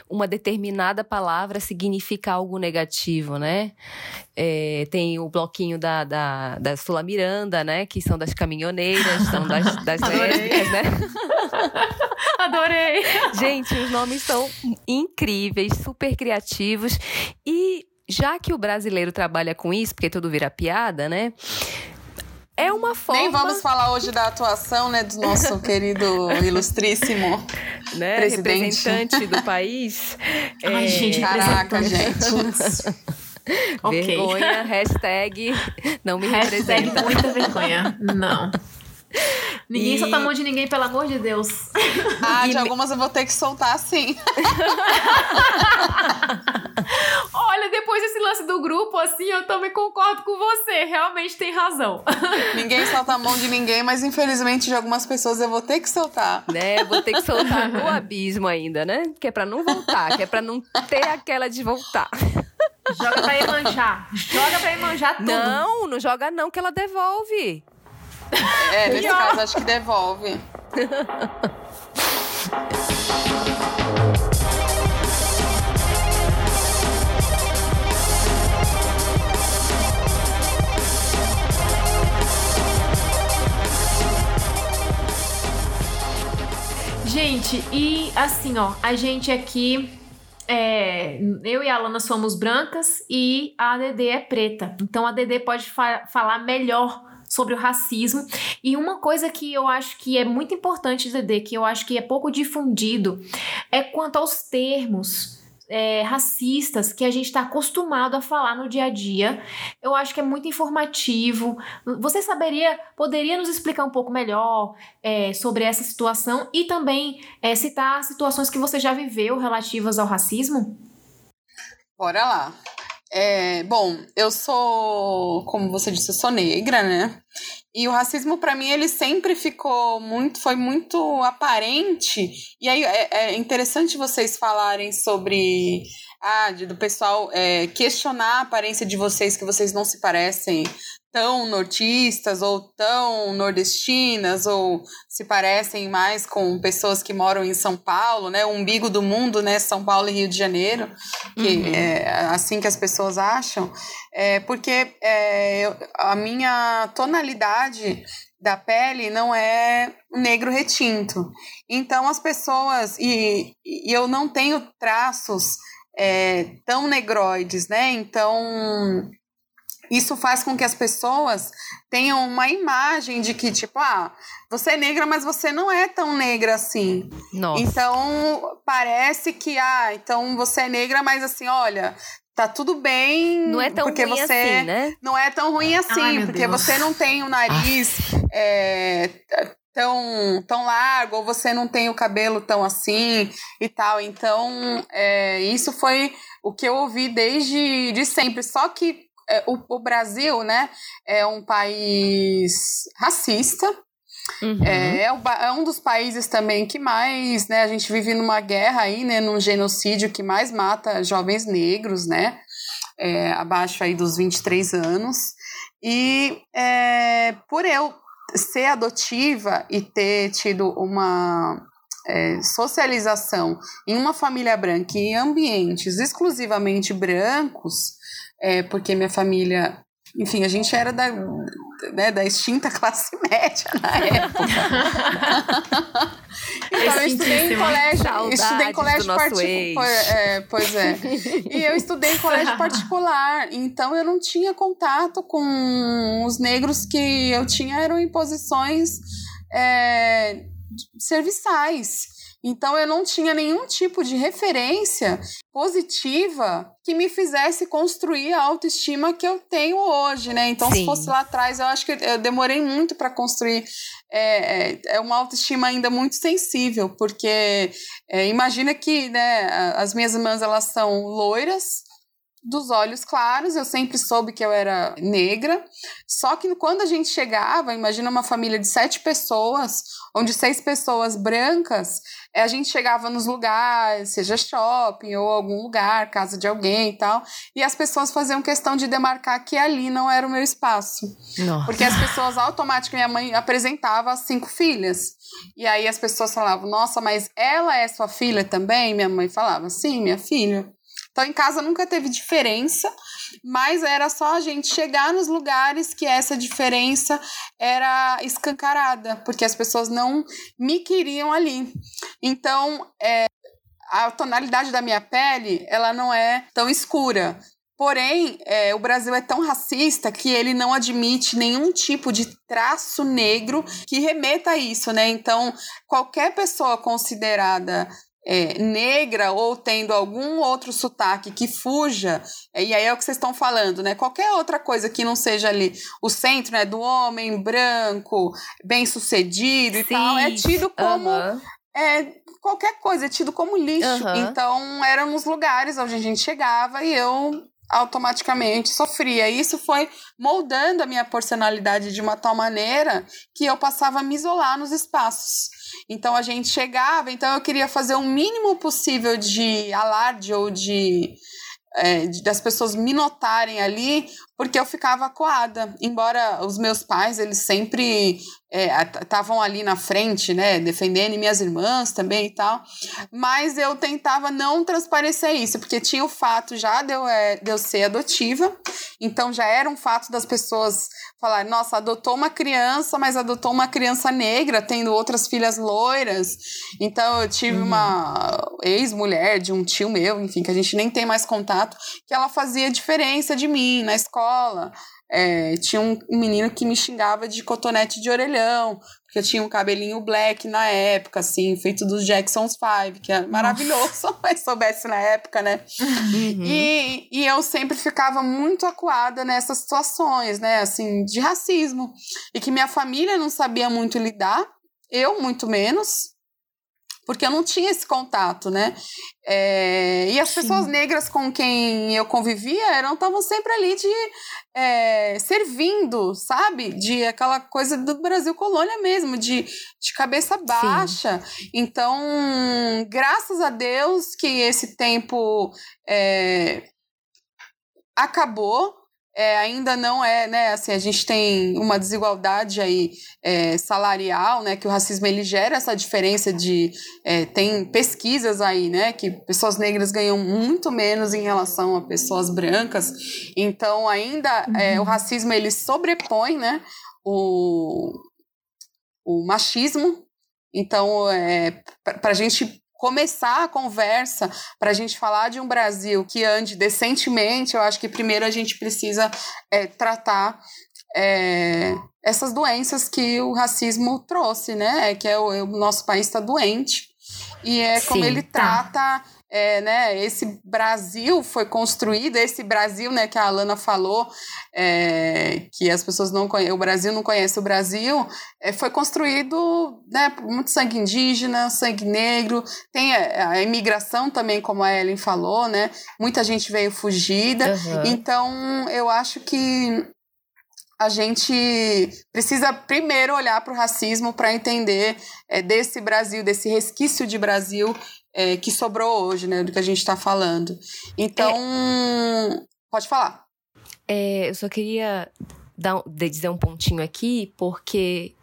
uma determinada palavra significa algo negativo, né? É, tem o bloquinho da, da, da Sula Miranda, né? Que são das caminhoneiras, são das, das lésbicas, né? Adorei! Gente, os nomes são incríveis, super criativos. E já que o brasileiro trabalha com isso, porque tudo vira piada, né? É uma forma. Nem vamos falar hoje da atuação, né, do nosso querido ilustríssimo né? presidente. representante do país. Ai, é... gente, caraca, gente. Okay. Vergonha, hashtag não me hashtag representa. muita vergonha. Não. Ninguém e... solta a mão de ninguém, pelo amor de Deus. Ah, de algumas eu vou ter que soltar sim. Olha, depois desse lance do grupo, assim, eu também concordo com você. Realmente tem razão. Ninguém solta a mão de ninguém, mas infelizmente de algumas pessoas eu vou ter que soltar. Né? Vou ter que soltar no abismo ainda, né? Que é pra não voltar, que é pra não ter aquela de voltar. Joga pra Emanjar. Joga pra Emanjar tudo. Não, não joga não, que ela devolve. É, nesse caso acho que devolve. Gente, e assim, ó, a gente aqui é, eu e a Alana somos brancas e a ADD é preta. Então a ADD pode fa falar melhor sobre o racismo. E uma coisa que eu acho que é muito importante, ADD, que eu acho que é pouco difundido, é quanto aos termos é, racistas que a gente está acostumado a falar no dia a dia. Eu acho que é muito informativo. Você saberia, poderia nos explicar um pouco melhor é, sobre essa situação e também é, citar situações que você já viveu relativas ao racismo? Bora lá. É, bom, eu sou, como você disse, eu sou negra, né? E o racismo para mim ele sempre ficou muito, foi muito aparente. E aí é, é interessante vocês falarem sobre ah, do pessoal é, questionar a aparência de vocês que vocês não se parecem tão nortistas ou tão nordestinas ou se parecem mais com pessoas que moram em São Paulo, né? O umbigo do mundo, né? São Paulo e Rio de Janeiro, que uhum. é assim que as pessoas acham, é porque é, a minha tonalidade da pele não é negro retinto. Então as pessoas e, e eu não tenho traços é, tão negroides, né? Então isso faz com que as pessoas tenham uma imagem de que, tipo, ah, você é negra, mas você não é tão negra assim. Nossa. Então, parece que, ah, então você é negra, mas assim, olha, tá tudo bem. Não é tão porque ruim você assim, né? Não é tão ruim assim, Ai, porque Deus. você não tem o nariz é, tão, tão largo, ou você não tem o cabelo tão assim e tal. Então, é, isso foi o que eu ouvi desde de sempre. Só que é, o, o, Brasil, né, é um país racista. Uhum. É, é, é, um dos países também que mais, né, a gente vive numa guerra aí, né, num genocídio que mais mata jovens negros, né, é, abaixo aí dos 23 anos. E é, por eu ser adotiva e ter tido uma é, socialização em uma família branca em ambientes exclusivamente brancos, é, porque minha família enfim, a gente era da, né, da extinta classe média na época. então eu estudei em colégio, estudei em colégio particular. É, pois é. E eu estudei em colégio particular, então eu não tinha contato com os negros que eu tinha eram em posições é, serviçais. Então eu não tinha nenhum tipo de referência positiva que me fizesse construir a autoestima que eu tenho hoje, né? Então, Sim. se fosse lá atrás, eu acho que eu demorei muito para construir. É, é, é, uma autoestima ainda muito sensível, porque é, imagina que né, as minhas irmãs elas são loiras, dos olhos claros, eu sempre soube que eu era negra. Só que quando a gente chegava, imagina uma família de sete pessoas, onde seis pessoas brancas, a gente chegava nos lugares, seja shopping ou algum lugar, casa de alguém e tal, e as pessoas faziam questão de demarcar que ali não era o meu espaço. Nossa. Porque as pessoas automaticamente, minha mãe apresentava as cinco filhas. E aí as pessoas falavam: Nossa, mas ela é sua filha também? Minha mãe falava: Sim, minha filha. Então, em casa nunca teve diferença, mas era só a gente chegar nos lugares que essa diferença era escancarada, porque as pessoas não me queriam ali. Então, é, a tonalidade da minha pele, ela não é tão escura. Porém, é, o Brasil é tão racista que ele não admite nenhum tipo de traço negro que remeta a isso, né? Então, qualquer pessoa considerada é, negra ou tendo algum outro sotaque que fuja, e aí é o que vocês estão falando, né? Qualquer outra coisa que não seja ali o centro, né, do homem branco, bem sucedido e tal, é tido como é, qualquer coisa, é tido como lixo. Então, eram os lugares onde a gente chegava e eu automaticamente sofria. Isso foi moldando a minha personalidade de uma tal maneira que eu passava a me isolar nos espaços. Então a gente chegava, então eu queria fazer o mínimo possível de alarde ou de é, das pessoas me notarem ali, porque eu ficava coada. Embora os meus pais, eles sempre estavam é, ali na frente, né, defendendo, e minhas irmãs também e tal, mas eu tentava não transparecer isso, porque tinha o fato já de eu, é, de eu ser adotiva, então já era um fato das pessoas falar, nossa, adotou uma criança, mas adotou uma criança negra, tendo outras filhas loiras. Então eu tive uhum. uma ex-mulher de um tio meu, enfim, que a gente nem tem mais contato, que ela fazia diferença de mim na escola. É, tinha um, menino que me xingava de cotonete de orelhão, porque eu tinha um cabelinho black na época, assim, feito dos Jackson's Five, que é maravilhoso, mas soubesse na época, né? Uhum. E, e eu sempre ficava muito acuada nessas situações, né, assim, de racismo. E que minha família não sabia muito lidar, eu muito menos, porque eu não tinha esse contato, né? É, e as Sim. pessoas negras com quem eu convivia eram estavam sempre ali de é, servindo, sabe? De aquela coisa do Brasil colônia mesmo, de, de cabeça baixa. Sim. Então, graças a Deus que esse tempo é, acabou é, ainda não é, né, assim, a gente tem uma desigualdade aí é, salarial, né, que o racismo ele gera essa diferença de, é, tem pesquisas aí, né, que pessoas negras ganham muito menos em relação a pessoas brancas, então ainda é, uhum. o racismo ele sobrepõe, né, o, o machismo, então é, para a gente começar a conversa para a gente falar de um Brasil que ande decentemente, eu acho que primeiro a gente precisa é, tratar é, essas doenças que o racismo trouxe, né? Que é o, o nosso país está doente e é Sim, como ele tá. trata é, né, esse Brasil foi construído, esse Brasil, né, que a Alana falou, é, que as pessoas não conhecem, o Brasil não conhece o Brasil, é, foi construído, né, por muito sangue indígena, sangue negro, tem a, a, imigração também, como a Ellen falou, né, muita gente veio fugida, uhum. então eu acho que a gente precisa primeiro olhar para o racismo para entender é, desse Brasil, desse resquício de Brasil é, que sobrou hoje, né, do que a gente está falando. Então, é, pode falar. É, eu só queria dar, dizer um pontinho aqui, porque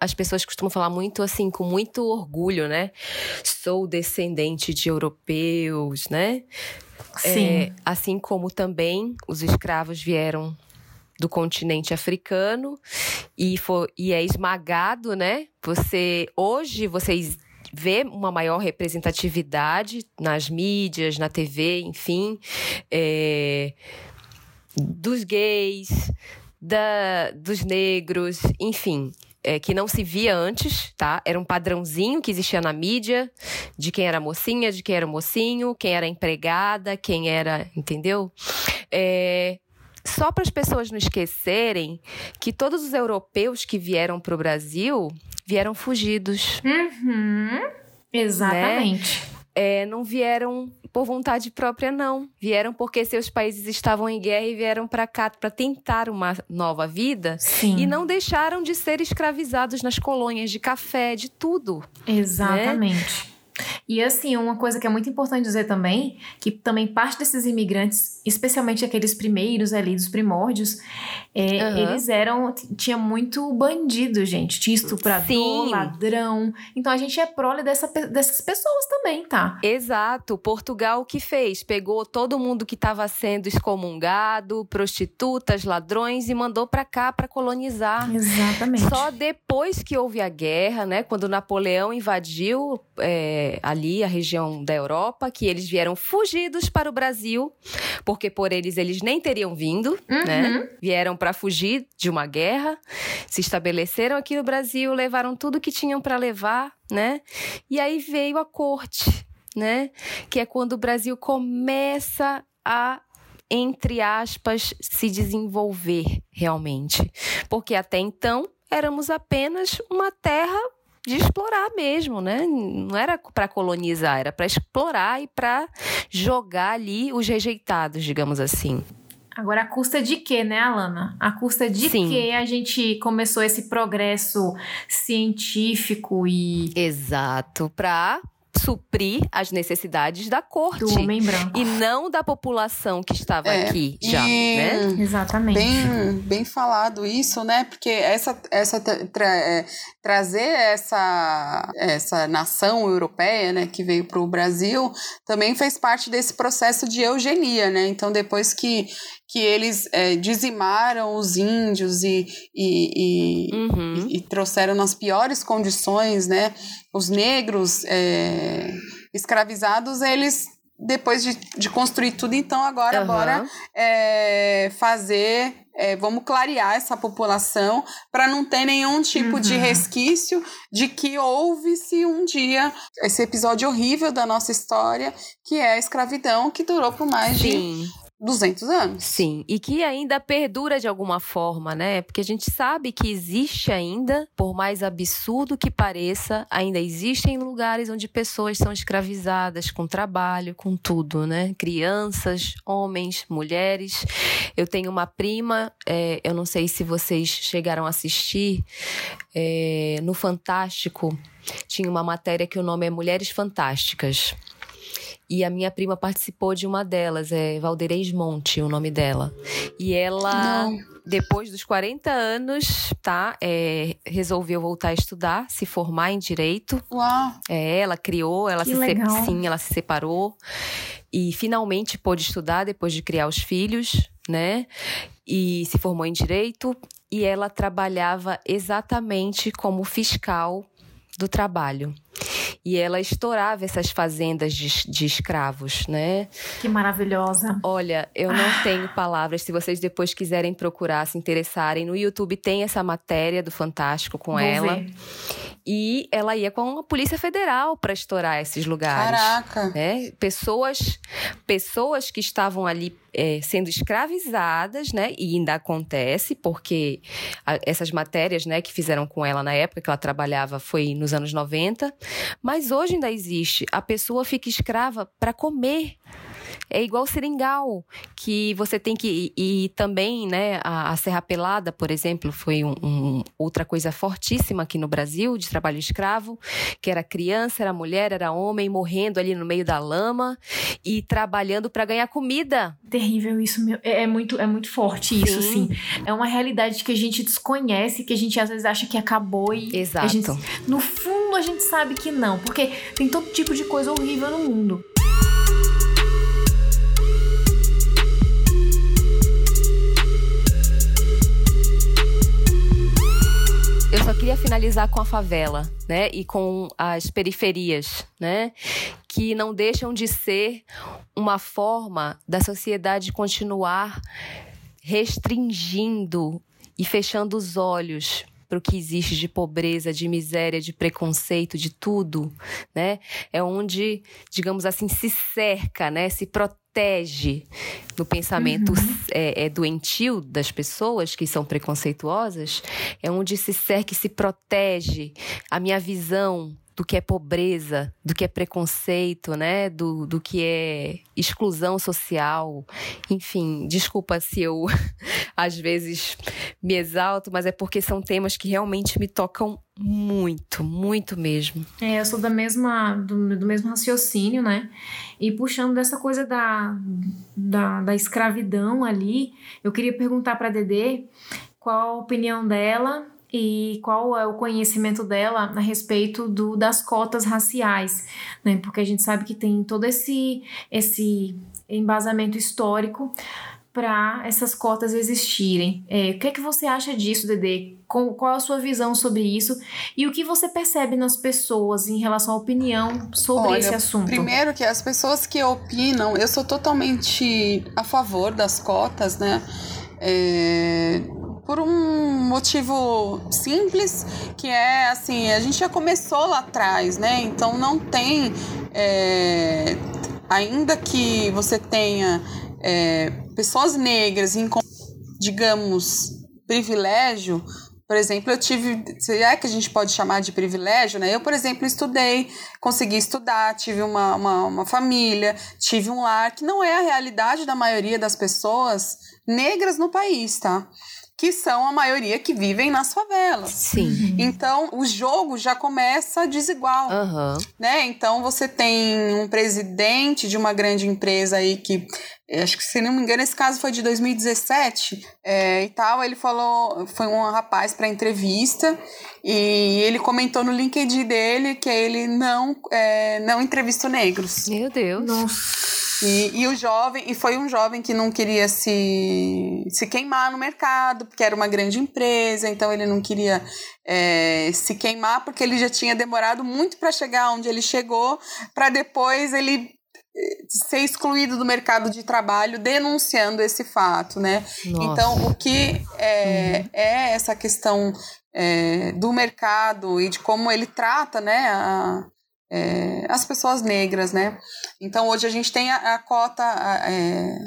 as pessoas costumam falar muito assim, com muito orgulho, né? Sou descendente de europeus, né? Sim. É, assim como também os escravos vieram do continente africano e, for, e é esmagado, né? Você hoje vocês vê uma maior representatividade nas mídias, na TV, enfim, é, dos gays, da, dos negros, enfim. é, que não se via antes, tá? Era um padrãozinho que existia na mídia de quem era mocinha, de quem era mocinho, quem era empregada, quem era, entendeu? É, só para as pessoas não esquecerem que todos os europeus que vieram para o Brasil vieram fugidos. Uhum. Exatamente. Né? É, não vieram por vontade própria, não. Vieram porque seus países estavam em guerra e vieram para cá para tentar uma nova vida. Sim. E não deixaram de ser escravizados nas colônias de café, de tudo. Né? Exatamente. Né? E assim, uma coisa que é muito importante dizer também, que também parte desses imigrantes, especialmente aqueles primeiros ali dos primórdios, é, uhum. eles eram. Tinha muito bandido, gente. Tinha estuprador, Sim. ladrão. Então a gente é prole dessa, dessas pessoas também, tá? Exato. Portugal o que fez? Pegou todo mundo que estava sendo excomungado, prostitutas, ladrões, e mandou para cá para colonizar. Exatamente. Só depois que houve a guerra, né? Quando Napoleão invadiu. É, ali a região da Europa, que eles vieram fugidos para o Brasil, porque por eles eles nem teriam vindo, né? uhum. né? Vieram para fugir de uma guerra, se estabeleceram aqui no Brasil, levaram tudo que tinham para levar, né? E aí veio a corte, né? Que é quando o Brasil começa a entre aspas, se desenvolver realmente. Porque até então éramos apenas uma terra de explorar mesmo, né? Não era para colonizar, era para explorar e para jogar ali os rejeitados, digamos assim. Agora, a custa de quê, né, Alana? A custa de Sim. que a gente começou esse progresso científico e. Exato, para suprir as necessidades da corte. Do homem branco. E não da população que estava é, aqui já, né? Exatamente. Bem, bem falado isso, né? Porque essa, essa tra, é, trazer essa, essa nação europeia, né, que veio para o Brasil, também fez parte desse processo de eugenia, né? Então, depois que que eles é, dizimaram os índios e, e, e, uhum. e, trouxeram nas piores condições, né? Os negros é, escravizados, eles depois de, de construir tudo, então agora uhum. bora é, fazer, é, vamos clarear essa população para não ter nenhum tipo uhum. de resquício de que houve-se um dia esse episódio horrível da nossa história, que é a escravidão, que durou por mais Sim. de 200 anos. Sim, e que ainda perdura de alguma forma, né? Porque a gente sabe que existe ainda, por mais absurdo que pareça, ainda existem lugares onde pessoas são escravizadas com trabalho, com tudo, né? Crianças, homens, mulheres. Eu tenho uma prima, é, eu não sei se vocês chegaram a assistir, é, no Fantástico tinha uma matéria que o nome é Mulheres Fantásticas. E a minha prima participou de uma delas, é Valdeirês Monte, o nome dela. E ela, Não. depois dos 40 anos, tá, é, resolveu voltar a estudar, se formar em direito. Uau! É, ela criou, ela que se legal. sim, ela se separou e finalmente pôde estudar depois de criar os filhos, né? E se formou em direito e ela trabalhava exatamente como fiscal do trabalho e ela estourava essas fazendas de, de escravos, né? Que maravilhosa. Olha, eu não ah. tenho palavras. Se vocês depois quiserem procurar, se interessarem, no YouTube tem essa matéria do Fantástico com Vou ela. Ver. E ela ia com a Polícia Federal para estourar esses lugares. Caraca! Né? Pessoas, pessoas que estavam ali é, sendo escravizadas, né? E ainda acontece, porque a, essas matérias, né, que fizeram com ela na época que ela trabalhava foi nos anos 90. Mas hoje ainda existe. A pessoa fica escrava para comer. É igual seringal, que você tem que. E, e também, né, a, a, Serra Pelada, por exemplo, foi um, um, outra coisa fortíssima aqui no Brasil, de trabalho escravo, que era criança, era mulher, era homem, morrendo ali no meio da lama e trabalhando para ganhar comida. Terrível isso, meu. É, é, muito, é muito forte isso, sim. assim. É uma realidade que a gente desconhece, que a gente às vezes acha que acabou e. Exato. Gente, no fundo, a gente sabe que não, porque tem todo tipo de coisa horrível no mundo. Queria finalizar com a favela, né? E com as periferias, né? Que não deixam de ser uma forma da sociedade continuar restringindo e fechando os olhos para o que existe de pobreza, de miséria, de preconceito, de tudo, né? É onde, digamos assim, se cerca, né? Se protege no pensamento uhum. é, é, doentio das pessoas que são preconceituosas, é onde se cerca e se protege a minha visão do que é pobreza, do que é preconceito, né? Do, do que é exclusão social. Enfim, desculpa se eu às vezes me exalto, mas é porque são temas que realmente me tocam muito, muito mesmo. É, eu sou da mesma, do, do mesmo raciocínio, né? E puxando dessa coisa da, da, da escravidão ali, eu queria perguntar para Dedê qual a opinião dela e qual é o conhecimento dela a respeito do, das cotas raciais, né? Porque a gente sabe que tem todo esse, esse embasamento histórico para essas cotas existirem. É, o que é que você acha disso, Dede? Com, qual a sua visão sobre isso? E o que você percebe nas pessoas em relação à opinião sobre Olha, esse assunto? Primeiro que as pessoas que opinam, eu sou totalmente a favor das cotas, né? É, por um motivo simples, que é assim, a gente já começou lá atrás, né? Então não tem. É, ainda que você tenha é, pessoas negras em, digamos, privilégio, por exemplo, eu tive, se é que a gente pode chamar de privilégio, né? Eu, por exemplo, estudei, consegui estudar, tive uma, uma, uma, família, tive um lar, que não é a realidade da maioria das pessoas negras no país, tá? Que são a maioria que vivem nas favelas. Sim. Então, o jogo já começa desigual, uhum. né? Então, você tem um presidente de uma grande empresa aí que acho que se não me engano esse caso foi de 2017 é, e tal ele falou foi um rapaz para entrevista e ele comentou no LinkedIn dele que ele não é, não entrevistou negros meu Deus Nossa. E, e o jovem, e foi um jovem que não queria se, se queimar no mercado, porque era uma grande empresa, então ele não queria é, se queimar, porque ele já tinha demorado muito para chegar onde ele chegou, para depois ele ser excluído do mercado de trabalho denunciando esse fato, né? Nossa. Então, o que é, uhum. é essa questão é, do mercado e de como ele trata, né, a, é, as pessoas negras, né? Então hoje a gente tem a, a cota é,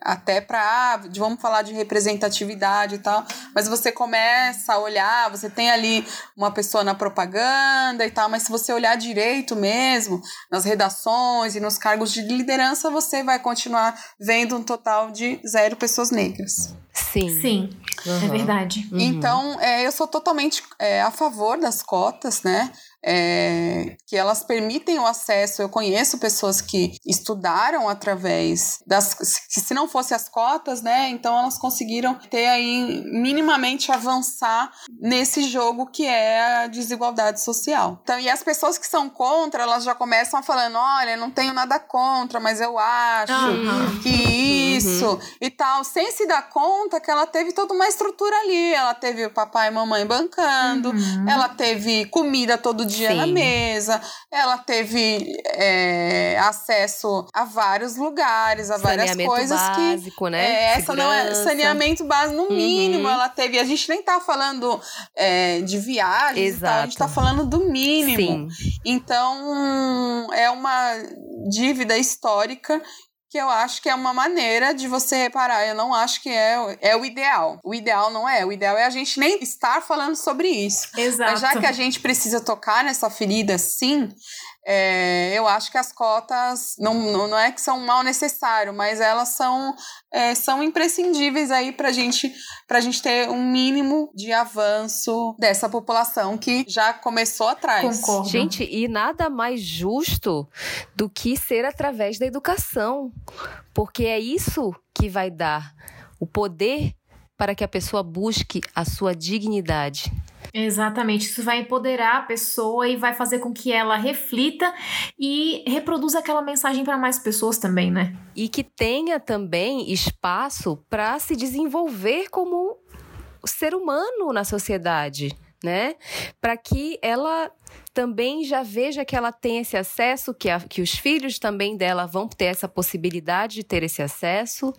até para vamos falar de representatividade e tal, mas você começa a olhar, você tem ali uma pessoa na propaganda e tal, mas se você olhar direito mesmo nas redações e nos cargos de liderança, você vai continuar vendo um total de zero pessoas negras. Sim. Sim, uhum. é verdade. Uhum. Então, é, eu sou totalmente é, a favor das cotas, né? É, que elas permitem o acesso. Eu conheço pessoas que estudaram através das. Que se não fosse as cotas, né? Então elas conseguiram ter aí minimamente avançar nesse jogo que é a desigualdade social. Então, e as pessoas que são contra, elas já começam falando: olha, não tenho nada contra, mas eu acho uhum. que isso uhum. e tal, sem se dar conta que ela teve toda uma estrutura ali. Ela teve o papai e mamãe bancando, uhum. ela teve comida todo dia Sim. na mesa, ela teve é, acesso a vários lugares, a várias coisas básico, que. Né? É, essa não é saneamento básico, no mínimo. Uhum. Ela teve. A gente nem tá falando é, de viagens, tá? a gente tá falando do mínimo. Sim. Então, é uma dívida histórica que eu acho que é uma maneira de você reparar. Eu não acho que é, é o ideal. O ideal não é. O ideal é a gente nem estar falando sobre isso. Exato. Mas já que a gente precisa tocar nessa ferida, sim, é, eu acho que as cotas não, não é que são mal necessário, mas elas são, é, são imprescindíveis aí para gente, a gente ter um mínimo de avanço dessa população que já começou atrás. Concordo. Gente, e nada mais justo do que ser através da educação, porque é isso que vai dar o poder para que a pessoa busque a sua dignidade. Exatamente, isso vai empoderar a pessoa e vai fazer com que ela reflita e reproduza aquela mensagem para mais pessoas também, né? E que tenha também espaço para se desenvolver como ser humano na sociedade né? Para que ela também já veja que ela tem esse acesso, que, a, que os filhos também dela vão ter essa possibilidade de ter esse acesso,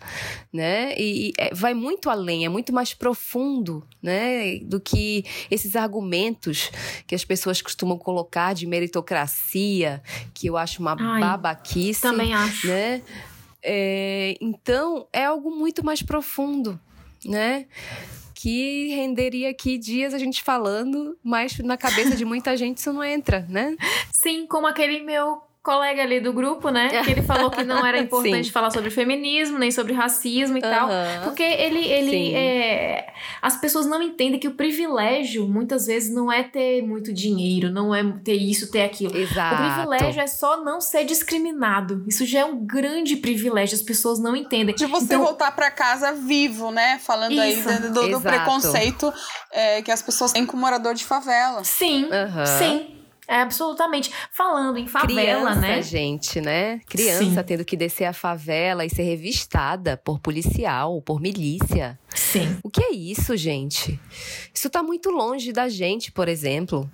né? E, e é, vai muito além, é muito mais profundo, né? Do que esses argumentos que as pessoas costumam colocar de meritocracia, que eu acho uma Ai, babaquice. Também acho. Né? É, então, é algo muito mais profundo, né? Que renderia aqui dias a gente falando, mas na cabeça de muita gente isso não entra, né? Sim, como aquele meu colega ali do grupo, né? Que ele falou que não era importante falar sobre feminismo, nem sobre racismo e uhum. tal. Porque ele. ele é... As pessoas não entendem que o privilégio, muitas vezes, não é ter muito dinheiro, não é ter isso, ter aquilo. Exato. O privilégio é só não ser discriminado. Isso já é um grande privilégio, as pessoas não entendem. De você então... voltar para casa vivo, né? Falando isso. aí do, do preconceito é, que as pessoas têm com morador de favela. Sim, uhum. sim. É, absolutamente. Falando em favela, Criança, né? gente, né? Criança Sim. tendo que descer a favela e ser revistada por policial, por milícia. Sim. O que é isso, gente? Isso tá muito longe da gente, por exemplo.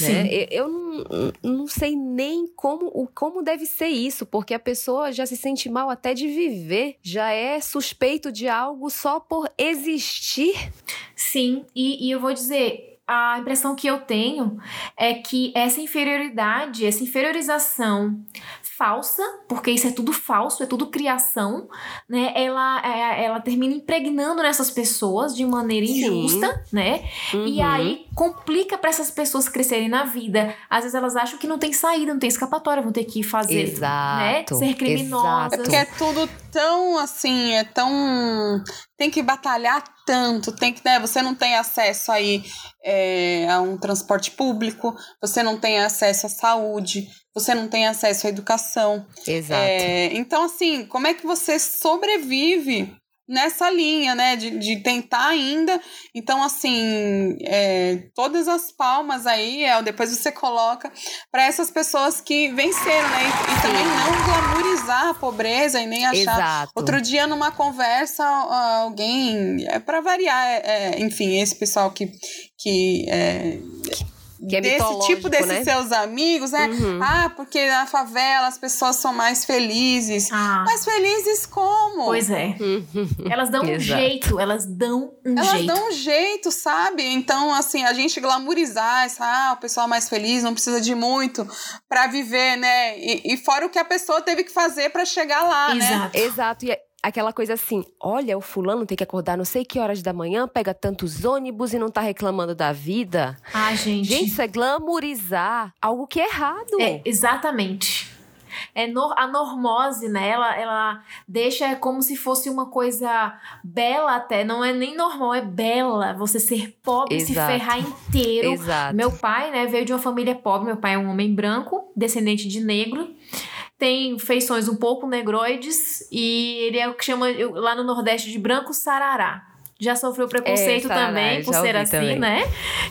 Né? Eu não, não sei nem como, como deve ser isso, porque a pessoa já se sente mal até de viver, já é suspeito de algo só por existir. Sim, e, e eu vou dizer, a impressão que eu tenho é que essa inferioridade, essa inferiorização falsa, porque isso é tudo falso, é tudo criação, né? Ela, é, ela termina impregnando nessas pessoas de maneira injusta, Sim. né? Uhum. E aí complica para essas pessoas crescerem na vida. Às vezes elas acham que não tem saída, não tem escapatória, vão ter que fazer, né? Exato. né? Ser criminosas. É porque é tudo tão assim, é tão tem que batalhar tanto, tem que, né, você não tem acesso aí é, a um transporte público, você não tem acesso à saúde, você não tem acesso à educação. Exato. É, então, assim, como é que você sobrevive nessa linha, né, de, de tentar ainda. Então, assim, é, todas as palmas aí, é, depois você coloca para essas pessoas que venceram, né, e, e, também não glamorizar a pobreza e nem achar. Exato. Outro dia, numa conversa, alguém, é para variar, é, é, enfim, esse pessoal que, que é, que é desse tipo desses né? seus amigos, né? Uhum. Ah, porque na favela as pessoas são mais felizes. Ah. Mas felizes como? Pois é. elas dão um jeito, elas dão um elas jeito. Elas dão um jeito, sabe? Então, assim, a gente glamourizar, essa, ah, o pessoal mais feliz não precisa de muito para viver, né? E, e, fora o que a pessoa teve que fazer para chegar lá, Exato. né? Exato. E é aquela coisa assim: olha, o fulano tem que acordar não sei que horas da manhã, pega tantos ônibus e não tá reclamando da vida. Ah, gente. Gente, isso é glamourizar algo que é errado. É, exatamente. É no, a normose, né? Ela, ela deixa como se fosse uma coisa bela até. Não é nem normal, é bela. Você ser pobre, Exato. se ferrar inteiro. Exato. Meu pai, né, veio de uma família pobre. Meu pai é um homem branco, descendente de negro tem feições um pouco negroides e ele é o que chama lá no Nordeste de branco sarará já sofreu preconceito é, também por ser assim, também. né?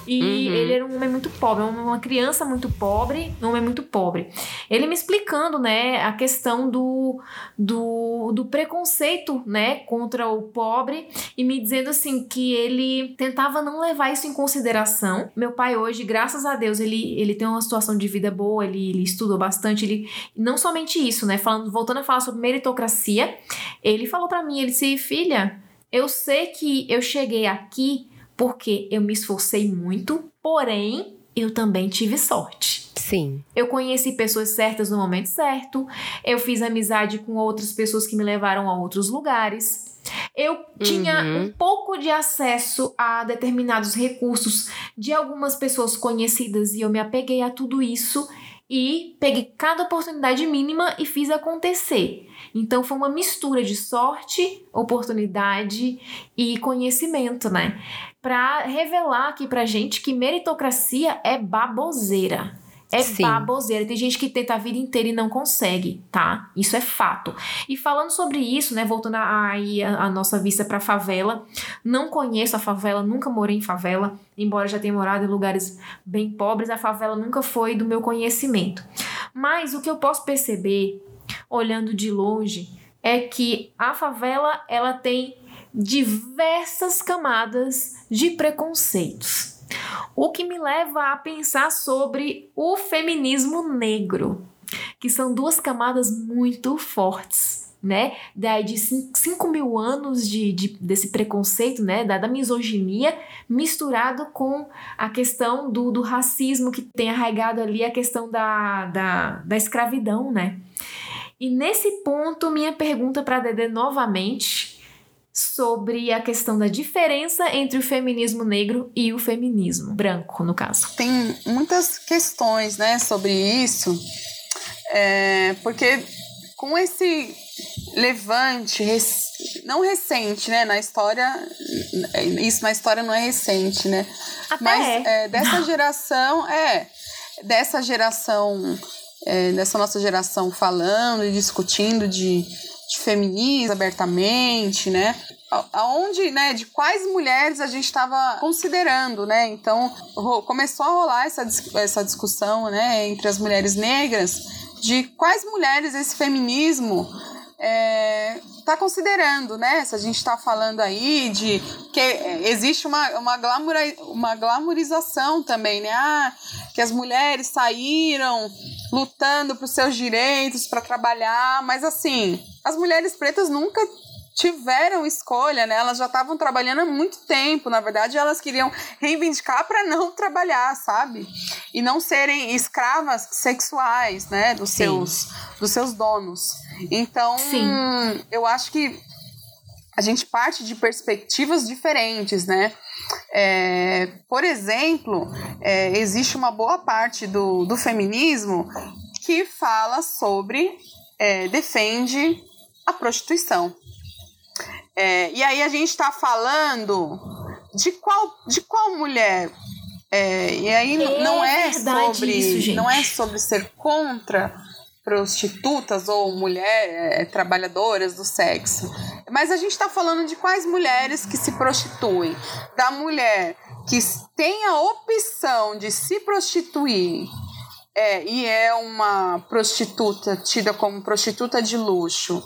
E uhum. ele era um homem muito pobre, uma criança muito pobre, um homem muito pobre. Ele me explicando, né, a questão do, do, do preconceito, né, contra o pobre e me dizendo assim que ele tentava não levar isso em consideração. Meu pai hoje, graças a Deus, ele, ele tem uma situação de vida boa, ele, ele estudou bastante, ele não somente isso, né, falando, voltando a falar sobre meritocracia, ele falou para mim, ele disse, filha, eu sei que eu cheguei aqui porque eu me esforcei muito, porém eu também tive sorte. Sim. Eu conheci pessoas certas no momento certo, eu fiz amizade com outras pessoas que me levaram a outros lugares. Eu tinha uhum. um pouco de acesso a determinados recursos de algumas pessoas conhecidas e eu me apeguei a tudo isso e peguei cada oportunidade mínima e fiz acontecer. Então foi uma mistura de sorte, oportunidade e conhecimento, né? Para revelar aqui pra gente que meritocracia é baboseira. É Sim. baboseira. Tem gente que tenta a vida inteira e não consegue, tá? Isso é fato. E falando sobre isso, né? Voltando aí a, a, nossa vista pra favela. Não conheço a favela, nunca morei em favela. Embora já tenha morado em lugares bem pobres, a favela nunca foi do meu conhecimento. Mas o que eu posso perceber olhando de longe é que a favela ela tem diversas camadas de preconceitos. O que me leva a pensar sobre o feminismo negro, que são duas camadas muito fortes né? Daí de 5 mil anos de, de, desse preconceito, né? Da, da, misoginia, misturado com a questão do, do racismo que tem arraigado ali a questão da, da, da escravidão, né? E nesse ponto, minha pergunta para Dedé novamente sobre a questão da diferença entre o feminismo negro e o feminismo branco, no caso. Tem muitas questões, né, sobre isso, é, porque com esse levante, não recente, né? Na história, isso na história não é recente, né? Até Mas é. É, dessa geração, é, dessa geração, é, dessa nossa geração falando e discutindo de, de feminismo abertamente, né? aonde, né, de quais mulheres a gente estava considerando, né? Então, começou a rolar essa, essa discussão, né, entre as mulheres negras de quais mulheres esse feminismo está é, considerando, né? Se a gente está falando aí de que existe uma, uma, glamour, uma glamourização também, né? Ah, que as mulheres saíram lutando para os seus direitos, para trabalhar, mas assim, as mulheres pretas nunca tiveram escolha, né? Elas já estavam trabalhando há muito tempo. Na verdade, elas queriam reivindicar para não trabalhar, sabe? E não serem escravas sexuais, né? Dos seus, dos seus donos. Então, Sim. eu acho que a gente parte de perspectivas diferentes, né? É, por exemplo, é, existe uma boa parte do, do feminismo que fala sobre, é, defende a prostituição. É, e aí a gente está falando de qual, de qual mulher? É, e aí é não é sobre isso, não é sobre ser contra prostitutas ou mulheres é, trabalhadoras do sexo. Mas a gente está falando de quais mulheres que se prostituem. Da mulher que tem a opção de se prostituir é, e é uma prostituta tida como prostituta de luxo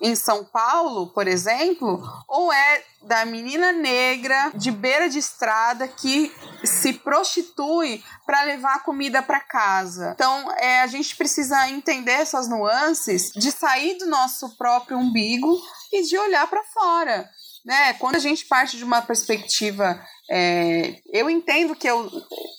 em São Paulo, por exemplo, ou é da menina negra de beira de estrada que se prostitui para levar comida para casa. Então, é, a gente precisa entender essas nuances de sair do nosso próprio umbigo e de olhar para fora. Né? Quando a gente parte de uma perspectiva é, eu entendo que eu,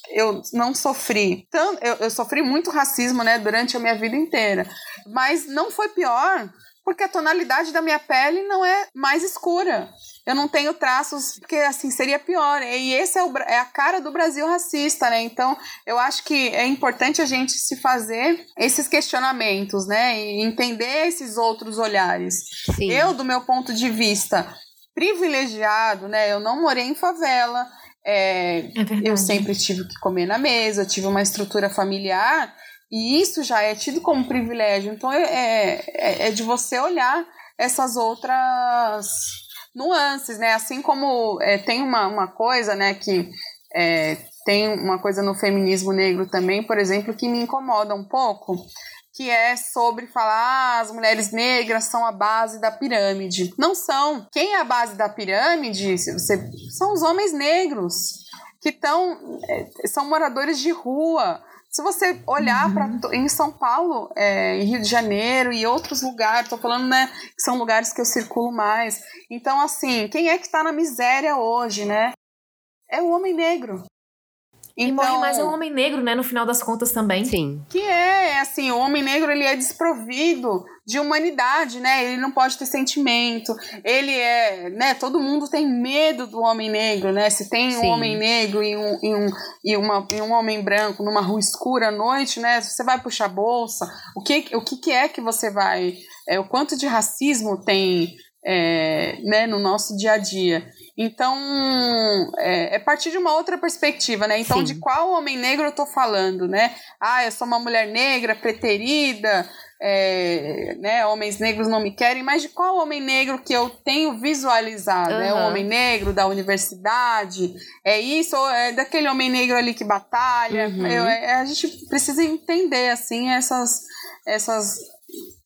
eu não sofri. Tanto, eu, eu sofri muito racismo né, durante a minha vida inteira. Mas não foi pior porque a tonalidade da minha pele não é mais escura. Eu não tenho traços, porque assim seria pior. E esse é, o, é a cara do Brasil racista, né? Então, eu acho que é importante a gente se fazer esses questionamentos, né? E entender esses outros olhares. Sim. Eu, do meu ponto de vista privilegiado, né? Eu não morei em favela. É, é eu sempre tive que comer na mesa, tive uma estrutura familiar e isso já é tido como privilégio. Então é, é, é de você olhar essas outras nuances, né? Assim como é, tem uma, uma coisa, né, que é, tem uma coisa no feminismo negro também, por exemplo, que me incomoda um pouco, que é sobre falar ah, as mulheres negras são a base da pirâmide. Não são. Quem é a base da pirâmide você, são os homens negros que estão é, são moradores de rua se você olhar uhum. para em São Paulo, é, em Rio de Janeiro e outros lugares, estou falando, né, que são lugares que eu circulo mais. Então, assim, quem é que está na miséria hoje, né? É o homem negro. Então, e morre mais um homem negro, né, no final das contas também. Sim. Que é, assim, o homem negro ele é desprovido de humanidade, né? Ele não pode ter sentimento. Ele é, né? Todo mundo tem medo do homem negro, né? Se tem Sim. um homem negro e um, e, um, e, uma, e um homem branco numa rua escura à noite, né? Você vai puxar a bolsa. O que, o que, que é que você vai. É, o quanto de racismo tem é, né, no nosso dia a dia. Então, é, é partir de uma outra perspectiva, né? Então, Sim. de qual homem negro eu tô falando, né? Ah, eu sou uma mulher negra, preterida, é, né, homens negros não me querem, mas de qual homem negro que eu tenho visualizado? Uhum. É o homem negro da universidade? É isso? Ou é daquele homem negro ali que batalha? Uhum. Eu, é, a gente precisa entender, assim, essas, essas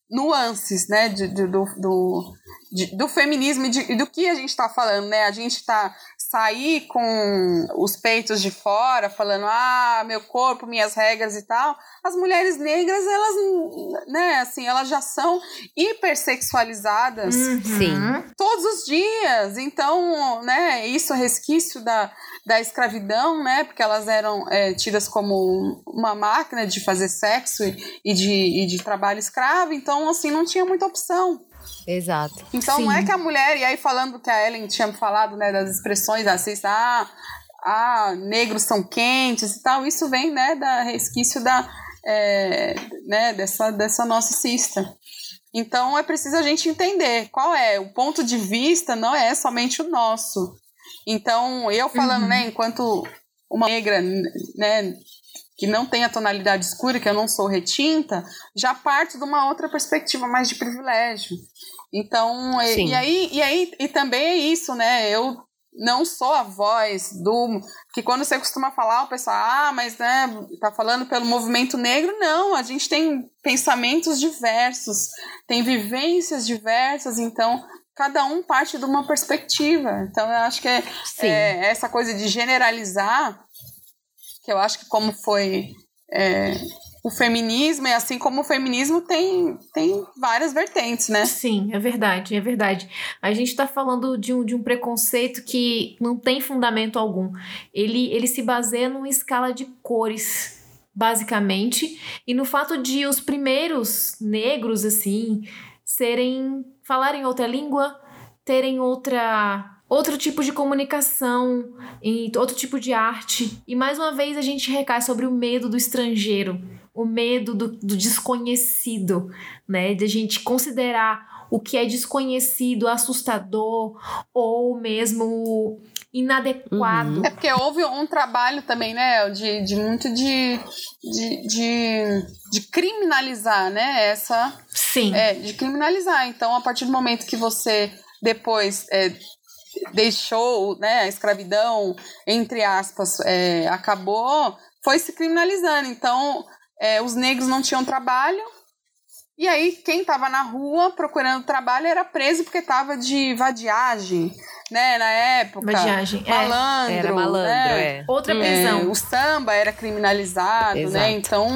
nuances, né, de, de do, do de, do feminismo e, de, e do que a gente está falando, né? A gente está sair com os peitos de fora, falando, ah, meu corpo, minhas regras e tal, as mulheres negras, elas, né, assim, elas já são hipersexualizadas. Uhum. Sim. Todos os dias. Então, né, isso é resquício da, da escravidão, né, porque elas eram é, tidas como uma máquina de fazer sexo e, e, de, e de trabalho escravo, então, assim, não tinha muita opção. Exato. Então Sim. não é que a mulher, e aí falando que a Ellen tinha falado, né, das expressões racistas, ah, ah, negros são quentes e tal, isso vem, né, da resquício da, é, né, dessa, dessa nossa cista. Então é preciso a gente entender qual é o ponto de vista, não é somente o nosso. Então, eu falando, uhum. né, enquanto uma negra, né, que não tem a tonalidade escura, que eu não sou retinta, já parte de uma outra perspectiva mais de privilégio. Então, e, e, aí, e aí, e também é isso, né? Eu não sou a voz do. Que quando você costuma falar, o pessoal, ah, mas né, tá falando pelo movimento negro. Não, a gente tem pensamentos diversos, tem vivências diversas, então cada um parte de uma perspectiva. Então, eu acho que é, é essa coisa de generalizar que eu acho que como foi é, o feminismo, e assim como o feminismo tem, tem várias vertentes, né? Sim, é verdade, é verdade. A gente está falando de um, de um preconceito que não tem fundamento algum. Ele, ele se baseia numa escala de cores, basicamente, e no fato de os primeiros negros, assim, serem. falarem outra língua, terem outra outro tipo de comunicação, e outro tipo de arte. E mais uma vez a gente recai sobre o medo do estrangeiro, o medo do, do desconhecido, né? De a gente considerar o que é desconhecido, assustador ou mesmo inadequado. Uhum. É porque houve um trabalho também, né, de, de muito de, de, de, de criminalizar, né, essa... Sim. É, de criminalizar. Então, a partir do momento que você depois é, deixou né, a escravidão, entre aspas, é, acabou, foi se criminalizando. Então, é, os negros não tinham trabalho, e aí quem estava na rua procurando trabalho era preso porque estava de vadiagem, né, na época. Vadiagem, é. malandro. É. Era malandro, né? é. Outra prisão. É, o samba era criminalizado, né? Exato. né? Então,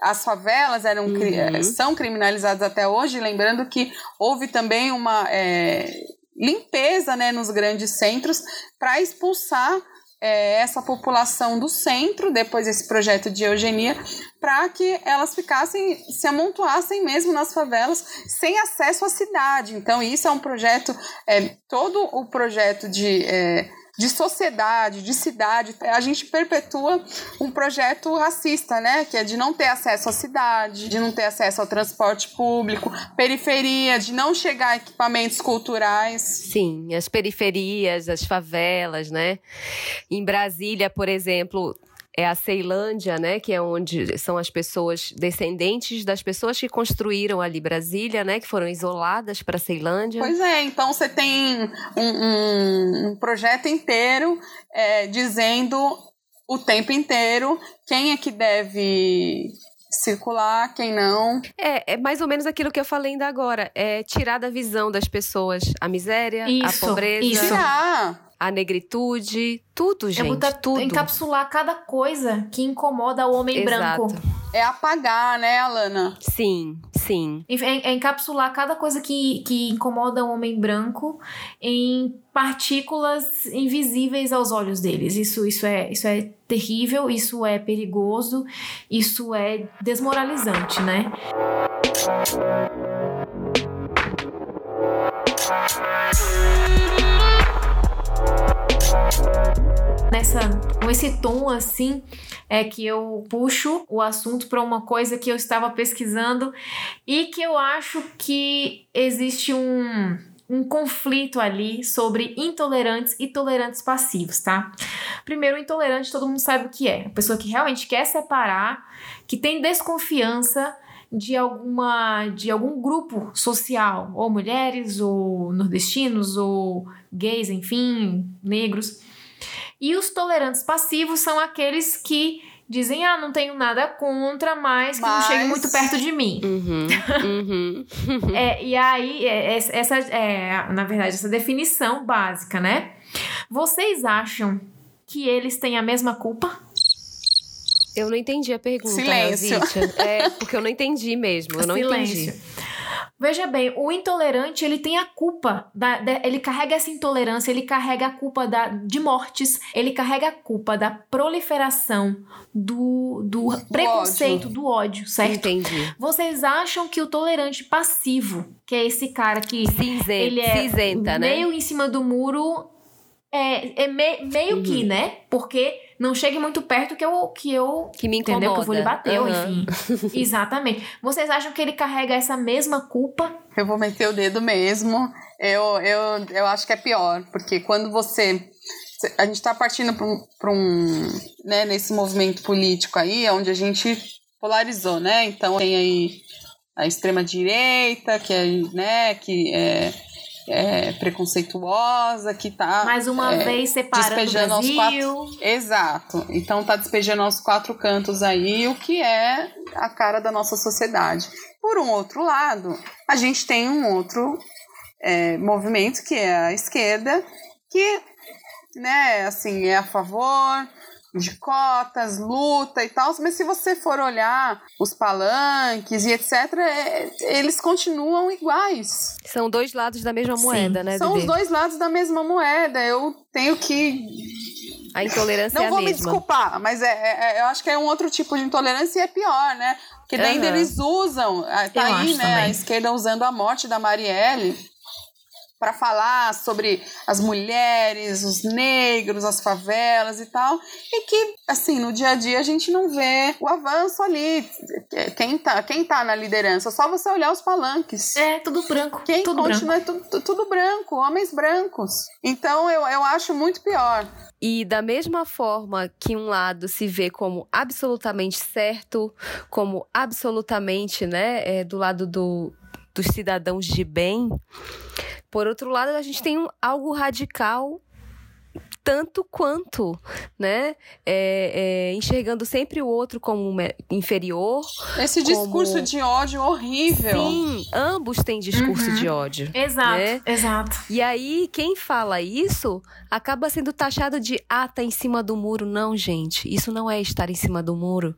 as favelas eram, uhum. são criminalizadas até hoje, lembrando que houve também uma é, limpeza né, nos grandes centros para expulsar é, essa população do centro, depois desse projeto de eugenia, para que elas ficassem, se amontoassem mesmo nas favelas, sem acesso à cidade. Então, isso é um projeto, é, todo o projeto de. É, de sociedade, de cidade, a gente perpetua um projeto racista, né? Que é de não ter acesso à cidade, de não ter acesso ao transporte público, periferia, de não chegar a equipamentos culturais. Sim, as periferias, as favelas, né? Em Brasília, por exemplo, é a Ceilândia, né, que é onde são as pessoas descendentes das pessoas que construíram ali Brasília, né, que foram isoladas para Ceilândia. Pois é, então você tem um, um, um projeto inteiro é, dizendo o tempo inteiro quem é que deve circular, quem não. É, é mais ou menos aquilo que eu falei ainda agora. É tirar da visão das pessoas a miséria, isso, a pobreza. Isso. Tirar a negritude, tudo, é gente, é botar, tudo. Encapsular cada coisa que incomoda o homem Exato. branco. É apagar, né, Alana? Sim, sim. É, é encapsular cada coisa que, que incomoda o homem branco em partículas invisíveis aos olhos deles. Isso, isso, é, isso é terrível, isso é perigoso, isso é desmoralizante, né? Nessa, com esse tom assim, é que eu puxo o assunto para uma coisa que eu estava pesquisando e que eu acho que existe um, um conflito ali sobre intolerantes e tolerantes passivos, tá? Primeiro, intolerante todo mundo sabe o que é. A pessoa que realmente quer separar, que tem desconfiança de alguma de algum grupo social, ou mulheres, ou nordestinos, ou gays, enfim, negros. E os tolerantes passivos são aqueles que dizem, ah, não tenho nada contra, mas que mas... não chegue muito perto de mim. Uhum, uhum. é, e aí, é, essa é, na verdade, essa definição básica, né? Vocês acham que eles têm a mesma culpa? Eu não entendi a pergunta. Silêncio. É, porque eu não entendi mesmo. Eu não Silêncio. entendi. Veja bem, o intolerante ele tem a culpa, da, da, ele carrega essa intolerância, ele carrega a culpa da, de mortes, ele carrega a culpa da proliferação do, do, do preconceito, ódio. do ódio, certo? Entendi. Vocês acham que o tolerante passivo, que é esse cara que Cinzenta, ele é cinzenta, né? meio em cima do muro, é, é me, meio uhum. que, né? Porque não chegue muito perto que eu que eu que me incomoda. entendeu que eu vou lhe bater, uhum. enfim. Exatamente. Vocês acham que ele carrega essa mesma culpa? Eu vou meter o dedo mesmo. Eu eu, eu acho que é pior, porque quando você a gente está partindo para um, pra um né, nesse movimento político aí, onde a gente polarizou, né? Então tem aí a extrema direita, que é, né, que é é, preconceituosa, que está mais uma é, vez separando despejando o Brasil. Aos quatro, exato. Então está despejando aos quatro cantos aí o que é a cara da nossa sociedade. Por um outro lado, a gente tem um outro é, movimento que é a esquerda, que né, assim, é a favor de cotas, luta e tal, mas se você for olhar os palanques e etc, é, eles continuam iguais. São dois lados da mesma moeda, Sim. né? São os dois lados da mesma moeda. Eu tenho que a intolerância Não é a vou mesma. me desculpar, mas é, é, é, eu acho que é um outro tipo de intolerância e é pior, né? Porque daí uhum. eles usam, ah, tá eu aí, né? Também. A esquerda usando a morte da Marielle para falar sobre as mulheres, os negros, as favelas e tal, e que, assim, no dia a dia a gente não vê o avanço ali. Quem tá, quem tá na liderança? Só você olhar os palanques. É, tudo branco. Quem tudo continua branco. é tudo, tudo branco, homens brancos. Então eu, eu acho muito pior. E da mesma forma que um lado se vê como absolutamente certo, como absolutamente, né, é, do lado do, dos cidadãos de bem, por outro lado, a gente tem um, algo radical tanto quanto, né? É, é, enxergando sempre o outro como inferior. Esse discurso como... de ódio horrível. Sim, ambos têm discurso uhum. de ódio. Exato, né? exato. E aí, quem fala isso acaba sendo taxado de ah, tá em cima do muro. Não, gente, isso não é estar em cima do muro.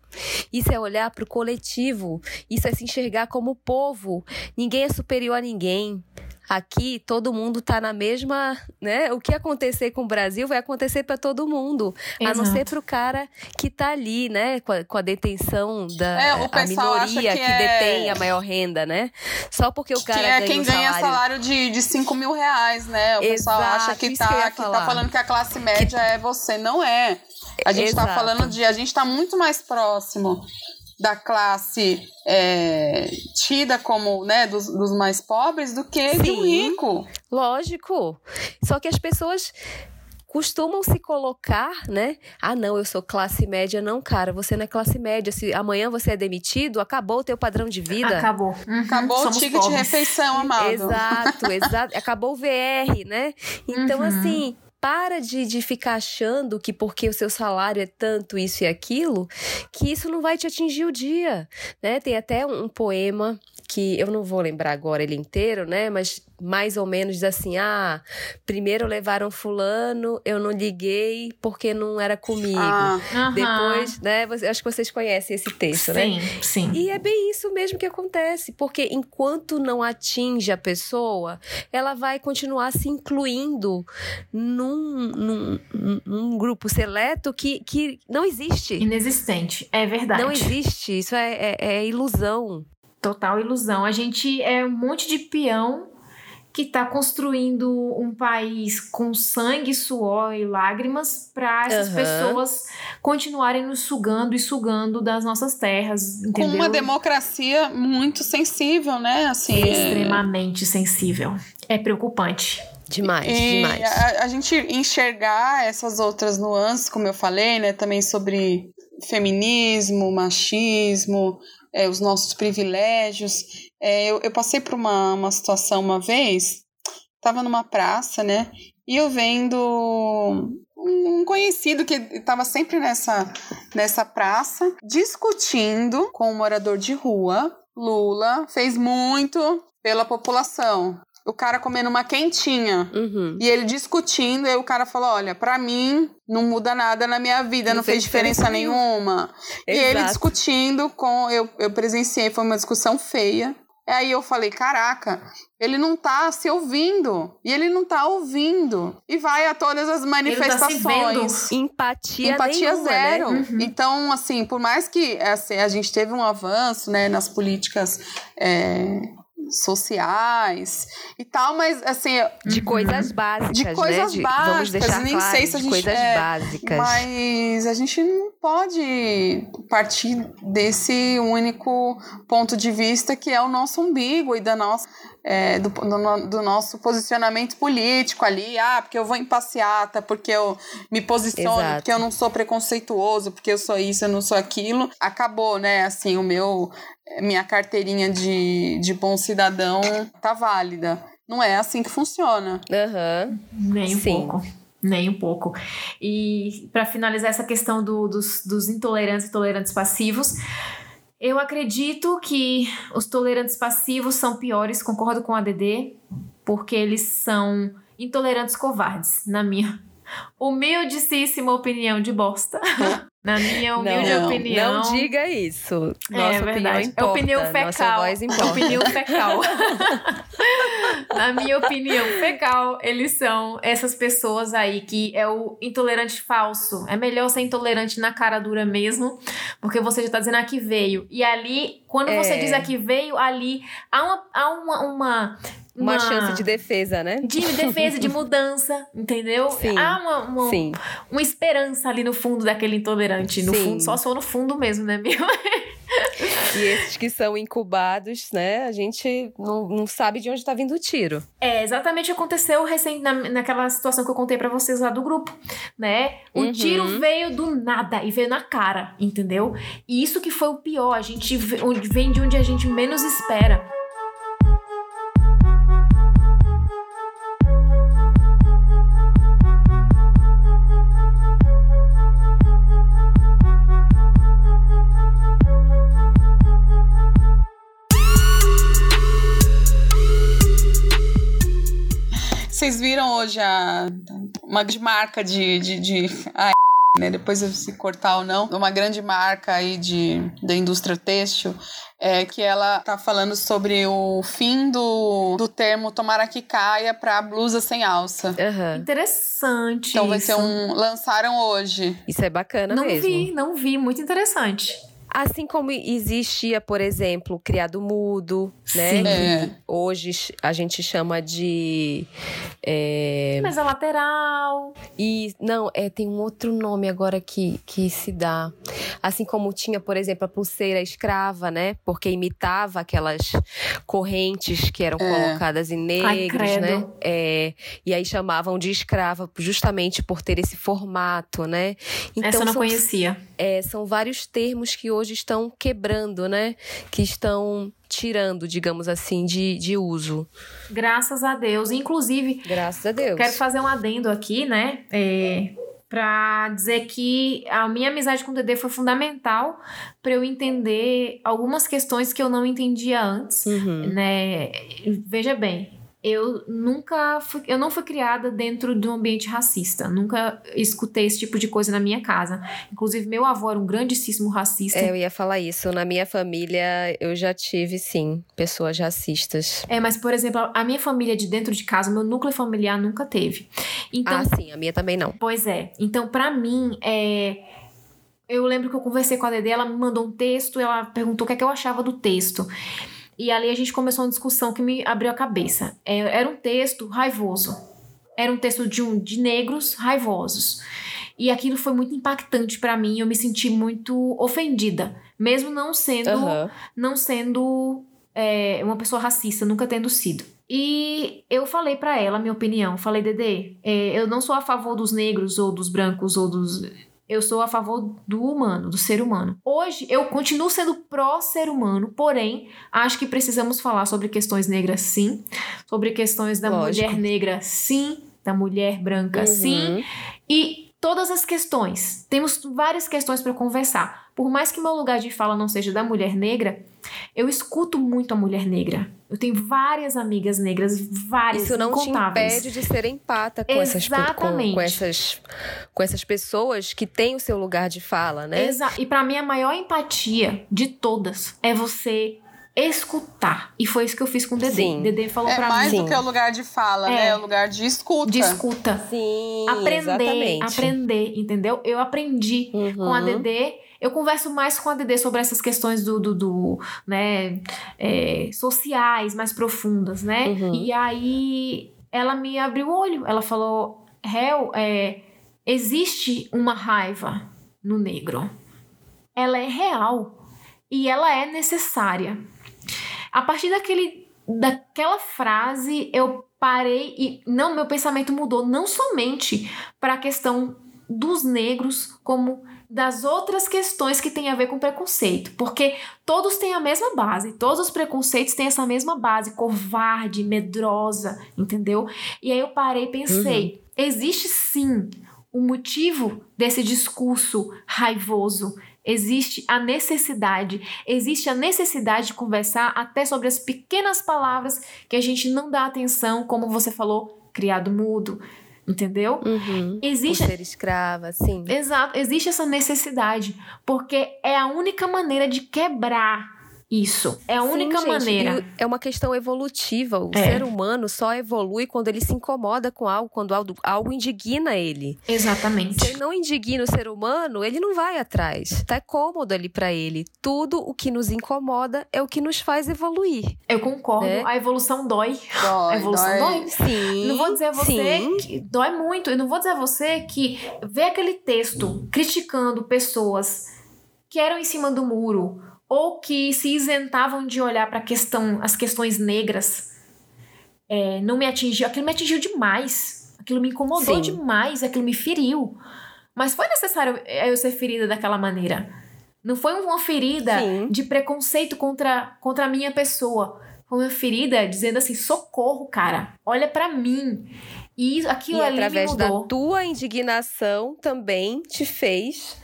Isso é olhar para o coletivo. Isso é se enxergar como povo. Ninguém é superior a ninguém. Aqui todo mundo está na mesma, né? O que acontecer com o Brasil vai acontecer para todo mundo, Exato. a não ser para o cara que está ali, né? Com a, com a detenção da é, a minoria que, que é... detém a maior renda, né? Só porque o cara que é ganha quem ganha salário... salário de, de 5 mil reais, né? O Exato, pessoal acha que está que, que tá falando que a classe média que... é você, não é. A gente está falando de, a gente está muito mais próximo da classe é, tida como né, dos, dos, mais pobres do que Sim, de um rico. Lógico. Só que as pessoas costumam se colocar, né? Ah, não, eu sou classe média. Não, cara, você não é classe média. Se amanhã você é demitido, acabou o teu padrão de vida. Acabou. Uhum. Acabou Somos o ticket pobres. de refeição, amado. Exato, exato. Acabou o VR, né? Então, uhum. assim, para de, de ficar achando que porque o seu salário é tanto isso e aquilo, que isso não vai te atingir o dia, né? Tem até um, um poema que eu não vou lembrar agora ele inteiro, né? Mas mais ou menos diz assim: ah, primeiro levaram fulano, eu não liguei porque não era comigo. Ah, Depois, né? Acho que vocês conhecem esse texto, sim, né? Sim, sim. E é bem isso mesmo que acontece, porque enquanto não atinge a pessoa, ela vai continuar se incluindo num, num, num grupo seleto que, que não existe. Inexistente, é verdade. Não existe, isso é, é, é ilusão. Total ilusão. A gente é um monte de peão que está construindo um país com sangue, suor e lágrimas para essas uhum. pessoas continuarem nos sugando e sugando das nossas terras, entendeu? Com uma democracia muito sensível, né? Assim, é extremamente é... sensível. É preocupante. Demais, e demais. A, a gente enxergar essas outras nuances, como eu falei, né? Também sobre feminismo, machismo, é, os nossos privilégios. É, eu, eu, passei por uma, uma situação uma vez, estava numa praça, né? E eu vendo um conhecido que estava sempre nessa, nessa praça, discutindo com um morador de rua. Lula fez muito pela população o cara comendo uma quentinha uhum. e ele discutindo, e o cara falou: Olha, para mim não muda nada na minha vida, não, não fez diferença, diferença nenhuma. Exato. E ele discutindo com. Eu, eu presenciei, foi uma discussão feia. Aí eu falei: Caraca, ele não tá se ouvindo. E ele não tá ouvindo. E vai a todas as manifestações. Tá Empatia, Empatia nenhuma, né? zero. Né? Uhum. Então, assim, por mais que assim, a gente teve um avanço né, nas políticas. É, sociais e tal, mas assim. De uhum. coisas básicas. De coisas né? de, básicas. Vamos deixar nem claro, sei se a gente. coisas é, básicas. Mas a gente não pode partir desse único ponto de vista que é o nosso umbigo e da nossa. É, do, do, do, nosso posicionamento político ali, ah, porque eu vou em passeata, porque eu me posiciono, Exato. porque eu não sou preconceituoso, porque eu sou isso, eu não sou aquilo. Acabou, né? Assim, o meu minha carteirinha de, de bom cidadão tá válida. Não é assim que funciona. Uhum. Nem um Sim. pouco. Nem um pouco. E para finalizar essa questão do, dos, dos intolerantes e tolerantes passivos, eu acredito que os tolerantes passivos são piores, concordo com a DD, porque eles são intolerantes covardes, na minha humildíssima opinião de bosta. Na minha humilde não, opinião. Não diga isso. É Nossa é verdade. Importa. É opinião fecal. Nossa voz importa. Opinião fecal. Na minha opinião fecal, eles são essas pessoas aí que é o intolerante falso. É melhor ser intolerante na cara dura mesmo, porque você já tá dizendo aqui veio. E ali, quando é. você diz aqui veio, ali há uma, há uma, uma uma, uma, chance de defesa, né? De defesa, de mudança, entendeu? Sim, Há uma, uma, sim. uma esperança ali no fundo daquele intolerante. No sim. fundo, só for no fundo mesmo, né, meu? E esses que são incubados, né? A gente não, não sabe de onde está vindo o tiro. É, exatamente aconteceu recente na, naquela situação que eu contei para vocês lá do grupo, né? O uhum. tiro veio do nada e veio na cara, entendeu? E isso que foi o pior. A gente vem de onde a gente menos espera. Vocês viram hoje a, uma marca de. de, de ai, né? Depois se cortar ou não, uma grande marca aí de, da indústria têxtil, é que ela tá falando sobre o fim do, do termo tomara que caia para blusa sem alça. Uhum. Interessante. Então vai ser um. Lançaram hoje. Isso é bacana não mesmo. Não vi, não vi. Muito interessante. Assim como existia, por exemplo, criado mudo, né? Sim. É. Hoje a gente chama de. É... Mas é lateral. E não, é, tem um outro nome agora que, que se dá. Assim como tinha, por exemplo, a pulseira escrava, né? Porque imitava aquelas correntes que eram é. colocadas em negros, Ai, né? É, e aí chamavam de escrava justamente por ter esse formato, né? Então, Essa eu não são, conhecia. É, são vários termos que hoje estão quebrando, né? Que estão tirando, digamos assim, de, de uso. Graças a Deus. Inclusive, graças a Deus. Quero fazer um adendo aqui, né? É, para dizer que a minha amizade com o Dedê foi fundamental para eu entender algumas questões que eu não entendia antes, uhum. né? Veja bem, eu nunca fui, eu não fui criada dentro de um ambiente racista. Nunca escutei esse tipo de coisa na minha casa. Inclusive, meu avô era um grandíssimo racista. É, eu ia falar isso. Na minha família, eu já tive, sim, pessoas racistas. É, mas, por exemplo, a minha família de dentro de casa, meu núcleo familiar nunca teve. Então, ah, sim, a minha também não. Pois é. Então, para mim, é. Eu lembro que eu conversei com a Dede, ela me mandou um texto, ela perguntou o que, é que eu achava do texto. E ali a gente começou uma discussão que me abriu a cabeça. É, era um texto raivoso. Era um texto de, um, de negros raivosos. E aquilo foi muito impactante para mim. Eu me senti muito ofendida, mesmo não sendo, uhum. não sendo é, uma pessoa racista, nunca tendo sido. E eu falei para ela a minha opinião. Falei, Dedê, é, eu não sou a favor dos negros ou dos brancos ou dos eu sou a favor do humano, do ser humano. Hoje eu continuo sendo pró-ser humano, porém, acho que precisamos falar sobre questões negras sim, sobre questões da Lógico. mulher negra sim, da mulher branca uhum. sim, e todas as questões. Temos várias questões para conversar. Por mais que meu lugar de fala não seja da mulher negra, eu escuto muito a mulher negra. Eu tenho várias amigas negras, várias Isso não te impede de ser empata com essas, com, com, essas, com essas pessoas que têm o seu lugar de fala, né? Exato. E para mim a maior empatia de todas é você escutar. E foi isso que eu fiz com o Dedê. Sim. Dedê falou é pra mim. É mais do que o lugar de fala, é. né? É o lugar de escuta. De escuta. Sim. Aprender, exatamente. aprender, entendeu? Eu aprendi uhum. com a Dedê. Eu converso mais com a Dedê sobre essas questões do, do, do né, é, sociais mais profundas, né? Uhum. E aí ela me abriu o olho. Ela falou: Hel, é, existe uma raiva no negro. Ela é real e ela é necessária. A partir daquele, daquela frase, eu parei e não, meu pensamento mudou não somente para a questão dos negros, como das outras questões que têm a ver com preconceito, porque todos têm a mesma base, todos os preconceitos têm essa mesma base, covarde, medrosa, entendeu? E aí eu parei e pensei, uhum. existe sim o motivo desse discurso raivoso, Existe a necessidade, existe a necessidade de conversar até sobre as pequenas palavras que a gente não dá atenção, como você falou, criado mudo, entendeu? Uhum, existe ser escrava, sim. Exato, existe essa necessidade, porque é a única maneira de quebrar isso. É a Sim, única gente, maneira. É uma questão evolutiva. O é. ser humano só evolui quando ele se incomoda com algo, quando algo, algo indigna ele. Exatamente. Se ele não indigna o ser humano, ele não vai atrás. Tá cômodo ali para ele. Tudo o que nos incomoda é o que nos faz evoluir. Eu concordo. Né? A evolução dói. dói a evolução dói. dói. Sim. Não vou dizer a você sim. que dói muito. Eu não vou dizer a você que vê aquele texto criticando pessoas que eram em cima do muro ou que se isentavam de olhar para questão, as questões negras, é, não me atingiu. Aquilo me atingiu demais. Aquilo me incomodou Sim. demais. Aquilo me feriu. Mas foi necessário eu ser ferida daquela maneira. Não foi uma ferida Sim. de preconceito contra, contra a minha pessoa. Foi uma ferida dizendo assim: socorro, cara, olha para mim. E aquilo e ali através me mudou. da tua indignação também te fez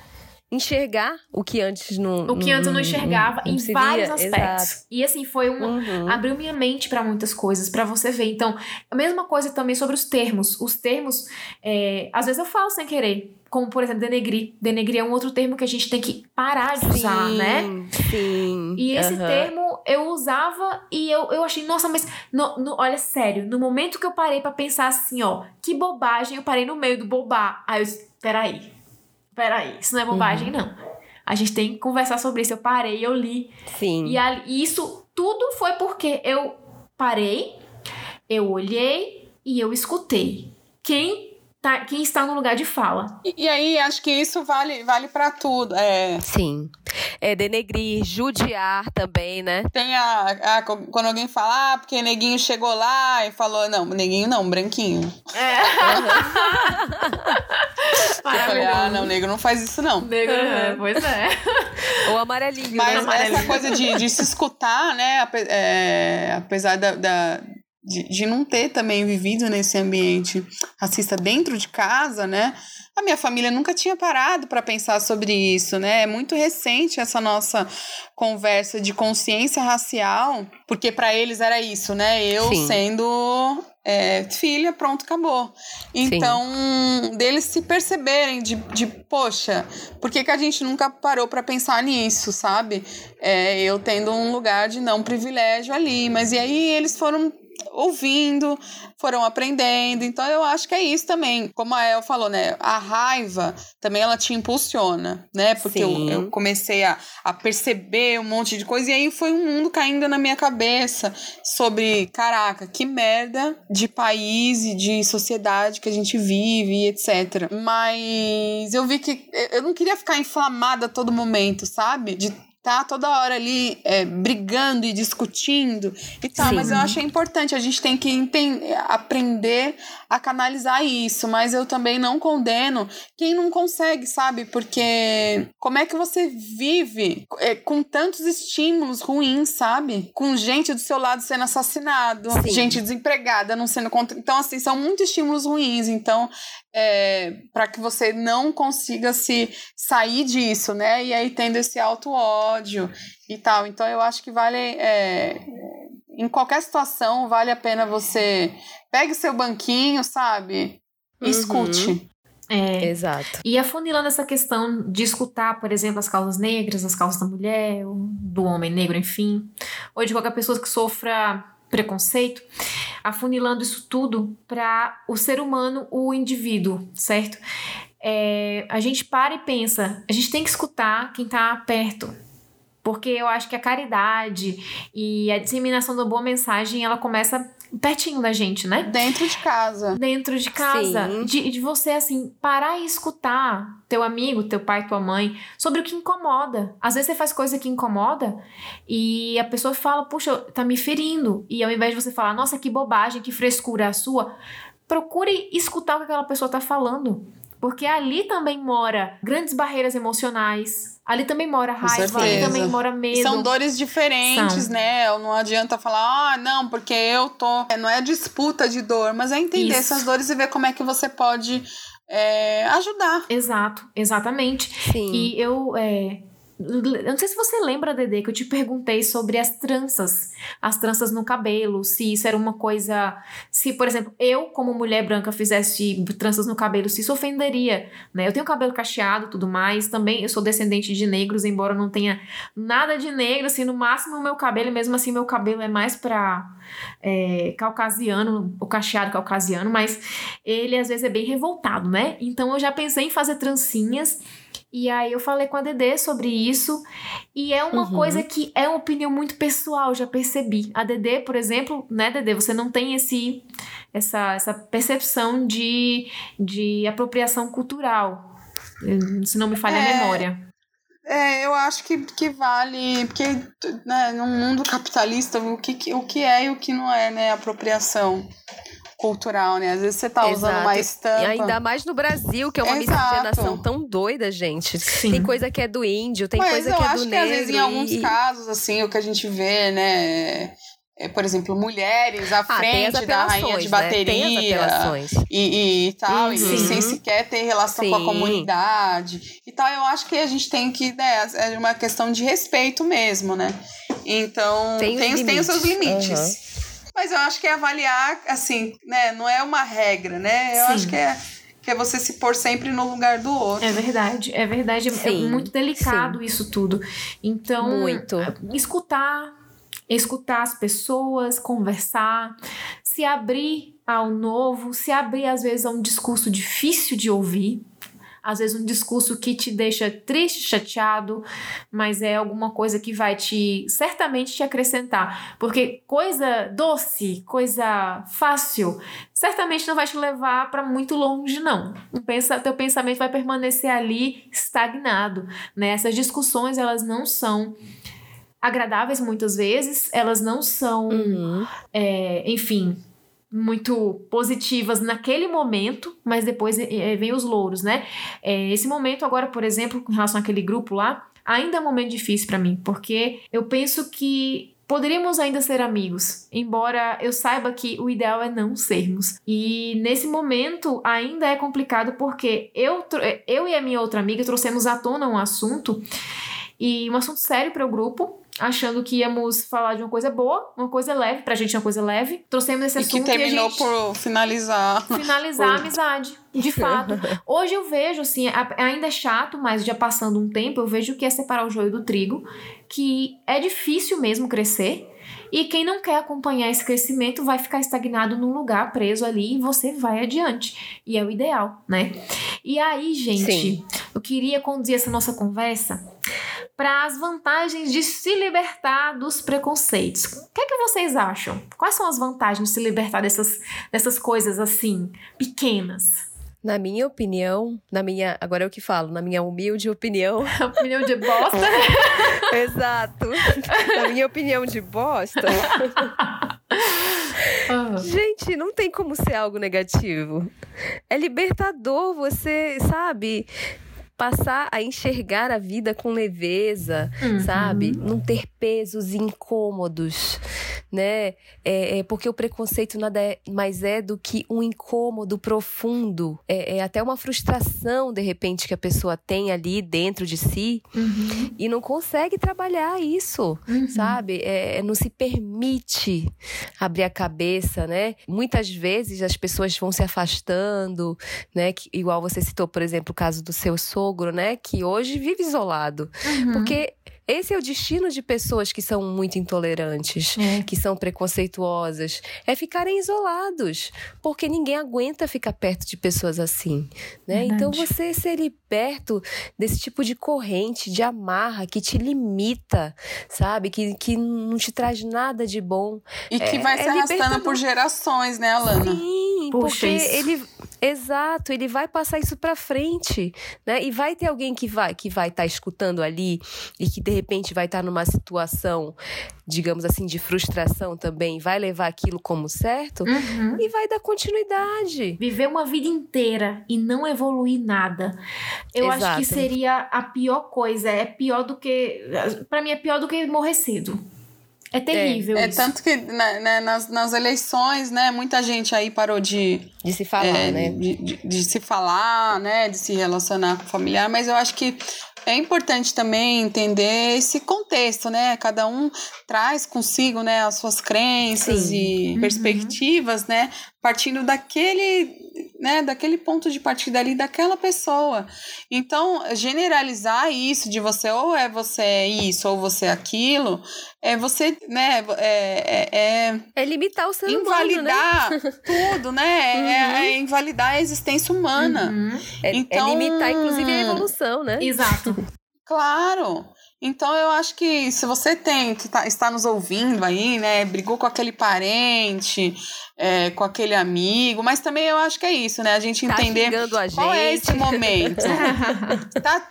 enxergar o que antes não o que antes não enxergava não, não em vários aspectos. Exato. e assim foi um uhum. abriu minha mente para muitas coisas para você ver. Então a mesma coisa também sobre os termos. Os termos é, às vezes eu falo sem querer como por exemplo denegrir. Denegrir é um outro termo que a gente tem que parar de sim, usar né? sim. E esse uhum. termo eu usava e eu, eu achei nossa mas no, no, olha sério no momento que eu parei para pensar assim ó que bobagem eu parei no meio do bobar. Aí eu peraí peraí, isso não é bobagem, uhum. não. A gente tem que conversar sobre isso. Eu parei, eu li. Sim. E, a, e isso tudo foi porque eu parei, eu olhei e eu escutei. Quem tá, quem está no lugar de fala. E, e aí, acho que isso vale, vale para tudo. É. Sim. É denegrir, judiar também, né? Tem a, a, Quando alguém fala, ah, porque neguinho chegou lá e falou, não, neguinho não, branquinho. É. eu falei, ah, não, negro não faz isso, não. Negro, uhum. pois é. Ou amarelinho. Mas né? amarelinho. essa coisa de, de se escutar, né, é, apesar da, da de, de não ter também vivido nesse ambiente racista dentro de casa, né? A minha família nunca tinha parado para pensar sobre isso, né? É muito recente essa nossa conversa de consciência racial, porque para eles era isso, né? Eu Sim. sendo é, filha, pronto, acabou. Então, Sim. deles se perceberem de, de poxa, por que, que a gente nunca parou para pensar nisso, sabe? É, eu tendo um lugar de não privilégio ali, mas e aí eles foram ouvindo, foram aprendendo. Então eu acho que é isso também. Como a El falou, né? A raiva também ela te impulsiona, né? Porque eu, eu, comecei a, a perceber um monte de coisa e aí foi um mundo caindo na minha cabeça sobre, caraca, que merda de país e de sociedade que a gente vive, etc. Mas eu vi que eu não queria ficar inflamada a todo momento, sabe? De tá toda hora ali é, brigando e discutindo e tal, Sim. mas eu acho importante, a gente tem que entender, aprender a canalizar isso, mas eu também não condeno quem não consegue, sabe? Porque como é que você vive é, com tantos estímulos ruins, sabe? Com gente do seu lado sendo assassinado, Sim. gente desempregada não sendo contra. Então, assim, são muitos estímulos ruins. Então, é, para que você não consiga se sair disso, né? E aí tendo esse auto ódio e tal. Então, eu acho que vale. É, em qualquer situação, vale a pena você pegue seu banquinho, sabe? E uhum. escute. É. Exato. E afunilando essa questão de escutar, por exemplo, as causas negras, as causas da mulher, do homem negro, enfim, ou de qualquer pessoa que sofra preconceito, afunilando isso tudo para o ser humano, o indivíduo, certo? É, a gente para e pensa, a gente tem que escutar quem está perto, porque eu acho que a caridade e a disseminação da boa mensagem ela começa pertinho da gente, né? Dentro de casa. Dentro de casa. De, de você, assim, parar e escutar teu amigo, teu pai, tua mãe, sobre o que incomoda. Às vezes você faz coisa que incomoda e a pessoa fala, puxa, tá me ferindo. E ao invés de você falar, nossa, que bobagem, que frescura a sua, procure escutar o que aquela pessoa tá falando. Porque ali também mora grandes barreiras emocionais, Ali também mora raiva, ali também mora medo. São dores diferentes, São. né? Não adianta falar, ah, não, porque eu tô. É, não é disputa de dor, mas é entender Isso. essas dores e ver como é que você pode é, ajudar. Exato, exatamente. Sim. E eu. É, eu não sei se você lembra, Dede, que eu te perguntei sobre as tranças, as tranças no cabelo, se isso era uma coisa. Se, por exemplo, eu, como mulher branca, fizesse tranças no cabelo, se isso ofenderia, né? Eu tenho cabelo cacheado tudo mais, também eu sou descendente de negros, embora não tenha nada de negro, assim, no máximo o meu cabelo, mesmo assim, meu cabelo é mais pra é, caucasiano, o cacheado caucasiano, mas ele às vezes é bem revoltado, né? Então eu já pensei em fazer trancinhas e aí eu falei com a Dedê sobre isso. E é uma uhum. coisa que é uma opinião muito pessoal, já percebi. A Dedê, por exemplo, né, Dedê, você não tem esse essa, essa percepção de, de apropriação cultural. Se não me falha é, a memória. É, eu acho que, que vale, porque né, no mundo capitalista, o que, o que é e o que não é, né, apropriação cultural, né? Às vezes você tá Exato. usando uma estampa. E ainda mais no Brasil, que é uma Exato. miscigenação tão doida, gente. Sim. Tem coisa que é do índio, tem Mas coisa que é do negro. Mas eu acho que às vezes em alguns casos, assim, o que a gente vê, né? É, por exemplo, mulheres à ah, frente da rainha de bateria né? e, e tal, uhum. e sem sequer ter relação Sim. com a comunidade e tal. Eu acho que a gente tem que, né, é uma questão de respeito mesmo, né? Então, tem, tem, tem os seus limites. Uhum. Mas eu acho que é avaliar, assim, né? Não é uma regra, né? Eu Sim. acho que é que é você se pôr sempre no lugar do outro. É verdade, é verdade. É sim, é muito delicado sim. isso tudo. Então, muito. escutar, escutar as pessoas, conversar, se abrir ao novo, se abrir às vezes a um discurso difícil de ouvir às vezes um discurso que te deixa triste, chateado, mas é alguma coisa que vai te certamente te acrescentar, porque coisa doce, coisa fácil, certamente não vai te levar para muito longe não. O pensa, teu pensamento vai permanecer ali estagnado, né? Essas discussões elas não são agradáveis muitas vezes, elas não são, uhum. é, enfim, muito positivas naquele momento, mas depois é, vem os louros, né? É, esse momento agora, por exemplo, com relação àquele grupo lá, ainda é um momento difícil para mim, porque eu penso que Poderíamos ainda ser amigos, embora eu saiba que o ideal é não sermos. E nesse momento ainda é complicado porque eu, eu e a minha outra amiga trouxemos à tona um assunto e um assunto sério para o grupo achando que íamos falar de uma coisa boa, uma coisa leve, pra gente é uma coisa leve. Trouxemos esse e assunto que terminou e a gente por finalizar. Finalizar por... a amizade, de fato. Hoje eu vejo, assim, ainda é chato, mas já passando um tempo, eu vejo que é separar o joio do trigo, que é difícil mesmo crescer. E quem não quer acompanhar esse crescimento vai ficar estagnado num lugar, preso ali, e você vai adiante. E é o ideal, né? E aí, gente, Sim. eu queria conduzir essa nossa conversa para as vantagens de se libertar dos preconceitos. O que é que vocês acham? Quais são as vantagens de se libertar dessas, dessas coisas assim, pequenas? Na minha opinião, na minha. Agora eu que falo, na minha humilde opinião. opinião de bosta? Exato. Na minha opinião de bosta. Uhum. Gente, não tem como ser algo negativo. É libertador, você, sabe? Passar a enxergar a vida com leveza, uhum. sabe? Não ter pesos incômodos, né? É, é, porque o preconceito nada é, mais é do que um incômodo profundo. É, é, até uma frustração, de repente, que a pessoa tem ali dentro de si uhum. e não consegue trabalhar isso, uhum. sabe? É, é, não se permite abrir a cabeça, né? Muitas vezes as pessoas vão se afastando, né? Que, igual você citou, por exemplo, o caso do seu sogro sogro, né? Que hoje vive isolado. Uhum. Porque esse é o destino de pessoas que são muito intolerantes, é. que são preconceituosas, é ficarem isolados, porque ninguém aguenta ficar perto de pessoas assim, né? Então você ser liberto desse tipo de corrente, de amarra que te limita, sabe? Que, que não te traz nada de bom. E que é, vai se é arrastando por gerações, né, Alana? Sim, Puxa, porque isso. ele exato, ele vai passar isso para frente, né? E vai ter alguém que vai que vai estar tá escutando ali e que de repente vai estar numa situação, digamos assim, de frustração também, vai levar aquilo como certo uhum. e vai dar continuidade. Viver uma vida inteira e não evoluir nada. Eu Exato. acho que seria a pior coisa. É pior do que. para mim, é pior do que morrer cedo. É terrível. É, é tanto que né, né, nas, nas eleições, né, muita gente aí parou de. De se falar, é, né? De, de, de, se falar, né? De se relacionar com o familiar, mas eu acho que é importante também entender esse contexto, né? Cada um traz consigo, né, as suas crenças Sim. e uhum. perspectivas, né? Partindo daquele né, daquele ponto de partida ali daquela pessoa. Então, generalizar isso de você ou é você é isso ou você é aquilo, é você, né, é, é, é, é limitar o ser invalidar humano, né? tudo, né? Uhum. É, é, invalidar a existência humana. Uhum. Então, é limitar, inclusive, a evolução, né? Exato. Claro. Então eu acho que se você tem que tá, está nos ouvindo aí, né, brigou com aquele parente, é, com aquele amigo, mas também eu acho que é isso, né, a gente tá entender a qual é esse momento. tá,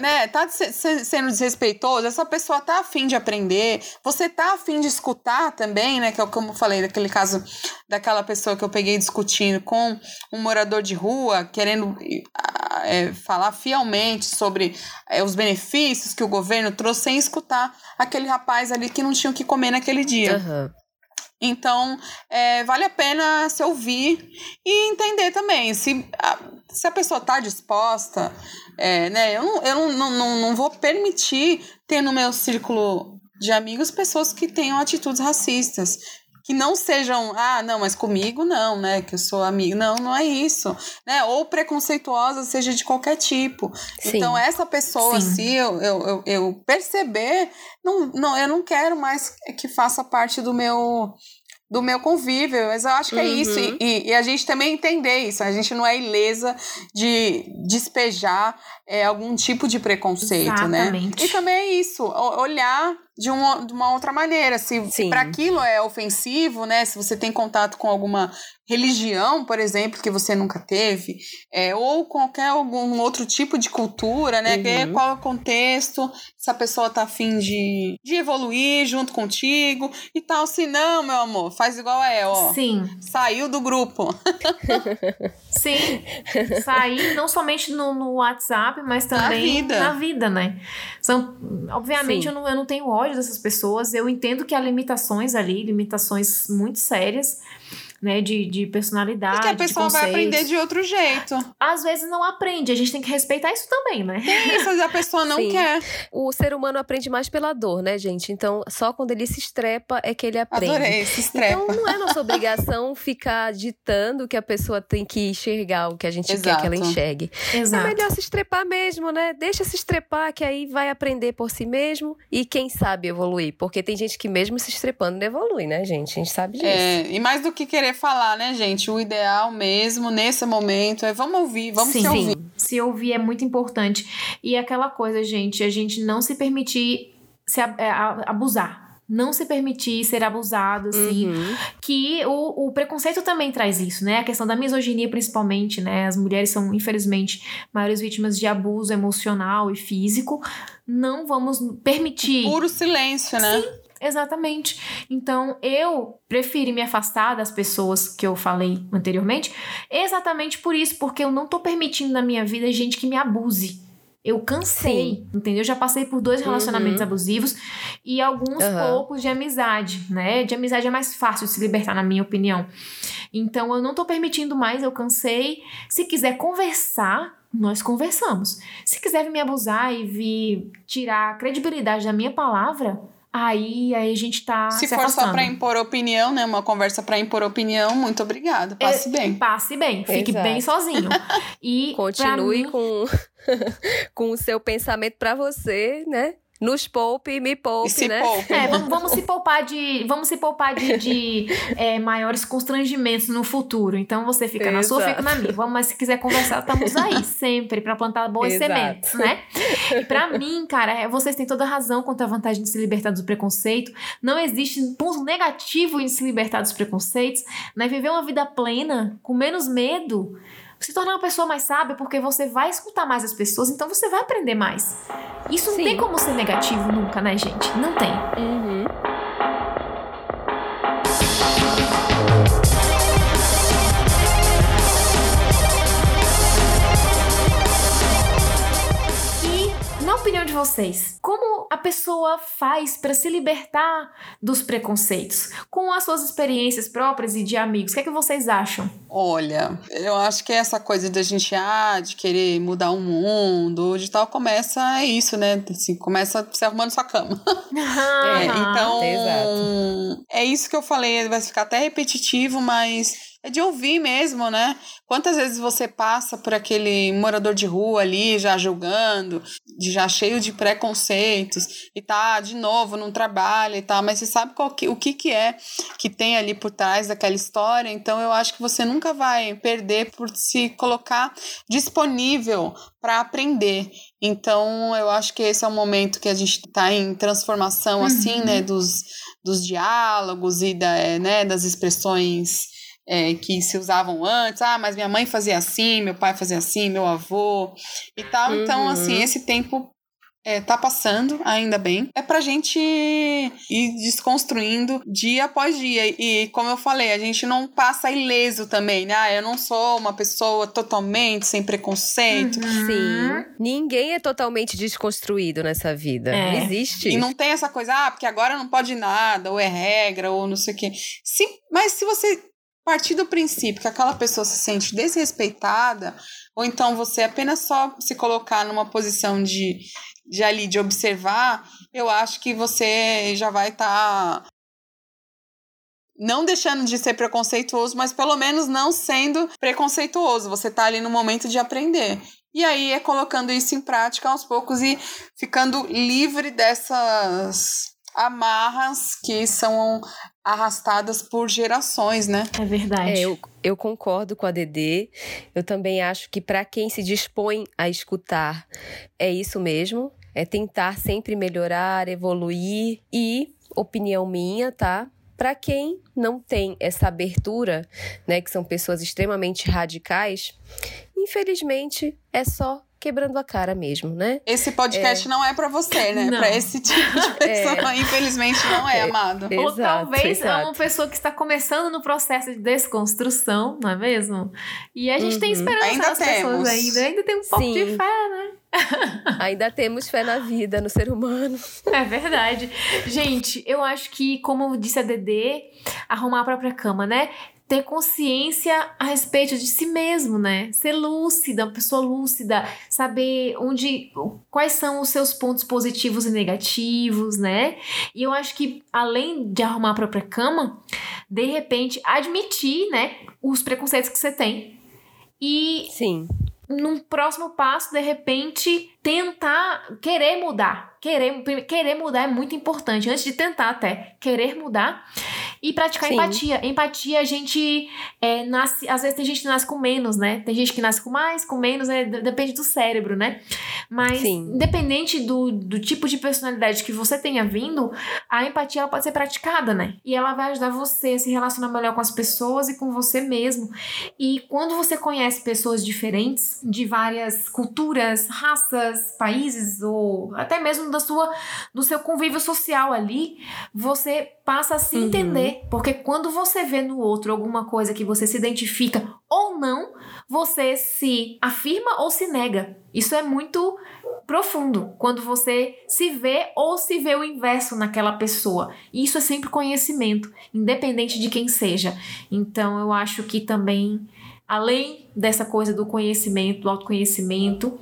né, tá sendo desrespeitoso, essa pessoa tá afim de aprender, você tá afim de escutar também, né, que é como eu falei daquele caso daquela pessoa que eu peguei discutindo com um morador de rua, querendo é, falar fielmente sobre é, os benefícios que o governo trouxe sem escutar aquele rapaz ali que não tinha o que comer naquele dia. Uhum. Então, é, vale a pena se ouvir e entender também se a, se a pessoa está disposta, é, né? Eu, não, eu não, não, não, vou permitir ter no meu círculo de amigos pessoas que tenham atitudes racistas que não sejam, ah, não, mas comigo não, né? Que eu sou amigo. Não, não é isso. Né? Ou preconceituosa, seja de qualquer tipo. Sim. Então, essa pessoa, Sim. se eu, eu, eu, eu perceber, não, não, eu não quero mais que faça parte do meu do meu convívio, mas eu acho que é uhum. isso. E, e, a gente também entender isso. A gente não é ilesa de despejar é, algum tipo de preconceito, né? Exatamente. né? E também é isso, olhar de uma, de uma outra maneira. Se para aquilo é ofensivo, né? Se você tem contato com alguma religião, por exemplo, que você nunca teve, é, ou qualquer algum outro tipo de cultura, né? Uhum. Qual é o contexto, se a pessoa tá afim de, de evoluir junto contigo e tal. Se não, meu amor, faz igual a ela, ó. Sim. Saiu do grupo. Sim. Sair não somente no, no WhatsApp, mas também na vida, na vida né? São, obviamente, eu não, eu não tenho ódio dessas pessoas. Eu entendo que há limitações ali, limitações muito sérias né, de, de personalidade. E que a pessoa vai aprender de outro jeito. Às vezes não aprende, a gente tem que respeitar isso também, né? Tem isso, a pessoa não Sim. quer. O ser humano aprende mais pela dor, né, gente? Então, só quando ele se estrepa é que ele aprende. Adorei, se estrepa. Então, não é nossa obrigação ficar ditando que a pessoa tem que enxergar o que a gente Exato. quer que ela enxergue. Exato. É melhor se estrepar mesmo, né? Deixa se estrepar, que aí vai aprender por si mesmo e quem sabe evoluir. Porque tem gente que mesmo se estrepando não evolui, né, gente? A gente sabe disso. É, e mais do que querer querer falar, né, gente? O ideal mesmo nesse momento é vamos ouvir, vamos sim, se ouvir. Se ouvir é muito importante. E aquela coisa, gente, a gente não se permitir se é, abusar não se permitir ser abusado, assim. Uhum. Que o, o preconceito também traz isso, né? A questão da misoginia, principalmente, né? As mulheres são, infelizmente, maiores vítimas de abuso emocional e físico. Não vamos permitir. Puro silêncio, né? Sim, Exatamente. Então, eu prefiro me afastar das pessoas que eu falei anteriormente, exatamente por isso, porque eu não tô permitindo na minha vida gente que me abuse. Eu cansei, Sim. entendeu? Eu já passei por dois relacionamentos uhum. abusivos e alguns uhum. poucos de amizade, né? De amizade é mais fácil de se libertar, na minha opinião. Então eu não tô permitindo mais, eu cansei. Se quiser conversar, nós conversamos. Se quiser me abusar e vir tirar a credibilidade da minha palavra, Aí, aí a gente tá. Se, se for afastando. só pra impor opinião, né? Uma conversa pra impor opinião, muito obrigada. Passe é, bem. Passe bem, fique Exato. bem sozinho. E Continue mim... com, com o seu pensamento pra você, né? Nos poupe e me poupe, e se né? Poupe. É, vamos, vamos, se poupar de, vamos se poupar de, de é, maiores constrangimentos no futuro. Então você fica Exato. na sua, fica na minha. Vamos, mas se quiser conversar, estamos aí sempre para plantar boas Exato. sementes, né? E para mim, cara, é, vocês têm toda a razão quanto à vantagem de se libertar do preconceito. Não existe ponto negativo em se libertar dos preconceitos, né? Viver uma vida plena, com menos medo se tornar uma pessoa mais sábia porque você vai escutar mais as pessoas, então você vai aprender mais. Isso não Sim. tem como ser negativo nunca, né, gente? Não tem. Uhum. Opinião de vocês, como a pessoa faz para se libertar dos preconceitos? Com as suas experiências próprias e de amigos, o que é que vocês acham? Olha, eu acho que essa coisa da gente, ah, de querer mudar o mundo, de tal, começa é isso, né? Assim, começa se arrumando sua cama. é, então, Exato. é isso que eu falei, vai ficar até repetitivo, mas é de ouvir mesmo, né? Quantas vezes você passa por aquele morador de rua ali, já julgando, já cheio de preconceitos, e tá de novo num trabalho e tal, mas você sabe que, o que, que é que tem ali por trás daquela história, então eu acho que você nunca vai perder por se colocar disponível para aprender. Então, eu acho que esse é o momento que a gente está em transformação, assim, né, uhum. dos, dos diálogos e da, né, das expressões é, que se usavam antes. Ah, mas minha mãe fazia assim, meu pai fazia assim, meu avô e tal. Uhum. Então, assim, esse tempo é, tá passando, ainda bem. É pra gente ir desconstruindo dia após dia. E, como eu falei, a gente não passa ileso também, né? Ah, eu não sou uma pessoa totalmente sem preconceito. Uhum. Sim. Ninguém é totalmente desconstruído nessa vida. É. Existe. E não tem essa coisa, ah, porque agora não pode nada, ou é regra, ou não sei o quê. Sim, mas se você partir do princípio que aquela pessoa se sente desrespeitada, ou então você apenas só se colocar numa posição de, de ali, de observar, eu acho que você já vai estar. Tá não deixando de ser preconceituoso, mas pelo menos não sendo preconceituoso. Você está ali no momento de aprender. E aí é colocando isso em prática aos poucos e ficando livre dessas amarras que são arrastadas por gerações, né? É verdade. É, eu, eu concordo com a Dedê. Eu também acho que para quem se dispõe a escutar, é isso mesmo. É tentar sempre melhorar, evoluir e, opinião minha, tá? Para quem não tem essa abertura, né, que são pessoas extremamente radicais, infelizmente é só quebrando a cara mesmo, né? Esse podcast é... não é para você, né? Para esse tipo de pessoa, é. infelizmente não é, é amado. Exato, Ou talvez exato. é uma pessoa que está começando no processo de desconstrução, não é mesmo? E a gente uhum. tem esperança ainda nas temos. pessoas ainda, ainda tem um pouco Sim. de fé, né? Ainda temos fé na vida, no ser humano. É verdade. Gente, eu acho que, como disse a Dedê, arrumar a própria cama, né? Ter consciência a respeito de si mesmo, né? Ser lúcida, uma pessoa lúcida, saber onde, quais são os seus pontos positivos e negativos, né? E eu acho que além de arrumar a própria cama, de repente admitir, né, os preconceitos que você tem. E Sim. Num próximo passo, de repente, tentar querer mudar. Querer, querer mudar é muito importante. Antes de tentar até querer mudar e praticar Sim. empatia. Empatia, a gente é, nasce. Às vezes tem gente que nasce com menos, né? Tem gente que nasce com mais, com menos, né? Depende do cérebro, né? Mas, Sim. independente do, do tipo de personalidade que você tenha vindo, a empatia ela pode ser praticada, né? E ela vai ajudar você a se relacionar melhor com as pessoas e com você mesmo. E quando você conhece pessoas diferentes, de várias culturas, raças, países ou até mesmo da sua do seu convívio social ali, você passa a se uhum. entender, porque quando você vê no outro alguma coisa que você se identifica ou não, você se afirma ou se nega. Isso é muito profundo quando você se vê ou se vê o inverso naquela pessoa. Isso é sempre conhecimento, independente de quem seja. Então eu acho que também além dessa coisa do conhecimento, do autoconhecimento,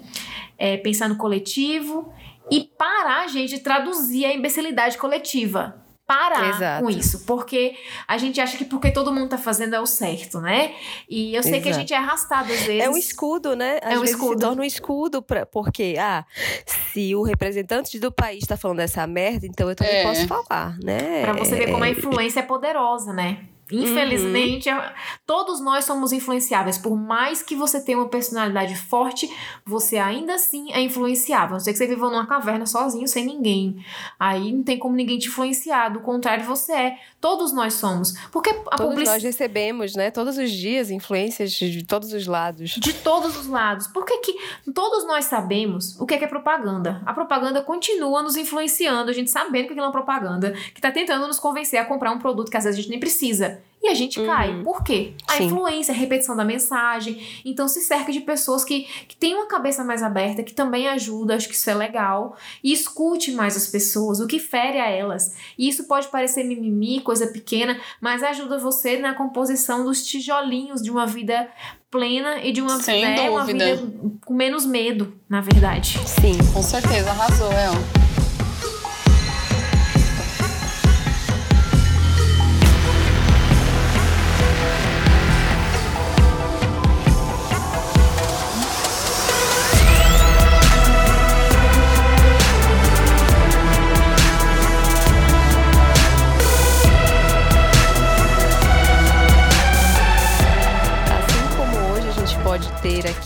é, pensar no coletivo e parar, gente, de traduzir a imbecilidade coletiva. Parar Exato. com isso, porque a gente acha que porque todo mundo tá fazendo é o certo, né? E eu sei Exato. que a gente é arrastado às vezes. É um escudo, né? Às é um escudo. se torna um escudo pra, porque, ah, se o representante do país tá falando essa merda, então eu também é. posso falar, né? Pra você ver como a influência é poderosa, né? Infelizmente, uhum. todos nós somos influenciáveis. Por mais que você tenha uma personalidade forte, você ainda assim é influenciável. Não sei que você viva numa caverna sozinho, sem ninguém. Aí não tem como ninguém te influenciar. Do contrário, você é. Todos nós somos. Porque a todos public... nós recebemos, né? Todos os dias influências de todos os lados. De todos os lados. Por que que todos nós sabemos o que é, que é propaganda? A propaganda continua nos influenciando, a gente sabendo que aquilo é uma propaganda, que tá tentando nos convencer a comprar um produto que às vezes a gente nem precisa. E a gente uhum. cai. Por quê? A Sim. influência, a repetição da mensagem. Então se cerca de pessoas que, que têm uma cabeça mais aberta, que também ajuda, acho que isso é legal. E escute mais as pessoas, o que fere a elas. E isso pode parecer mimimi, coisa pequena, mas ajuda você na composição dos tijolinhos de uma vida plena e de uma, Sem né, uma vida com menos medo, na verdade. Sim, com certeza, arrasou, El.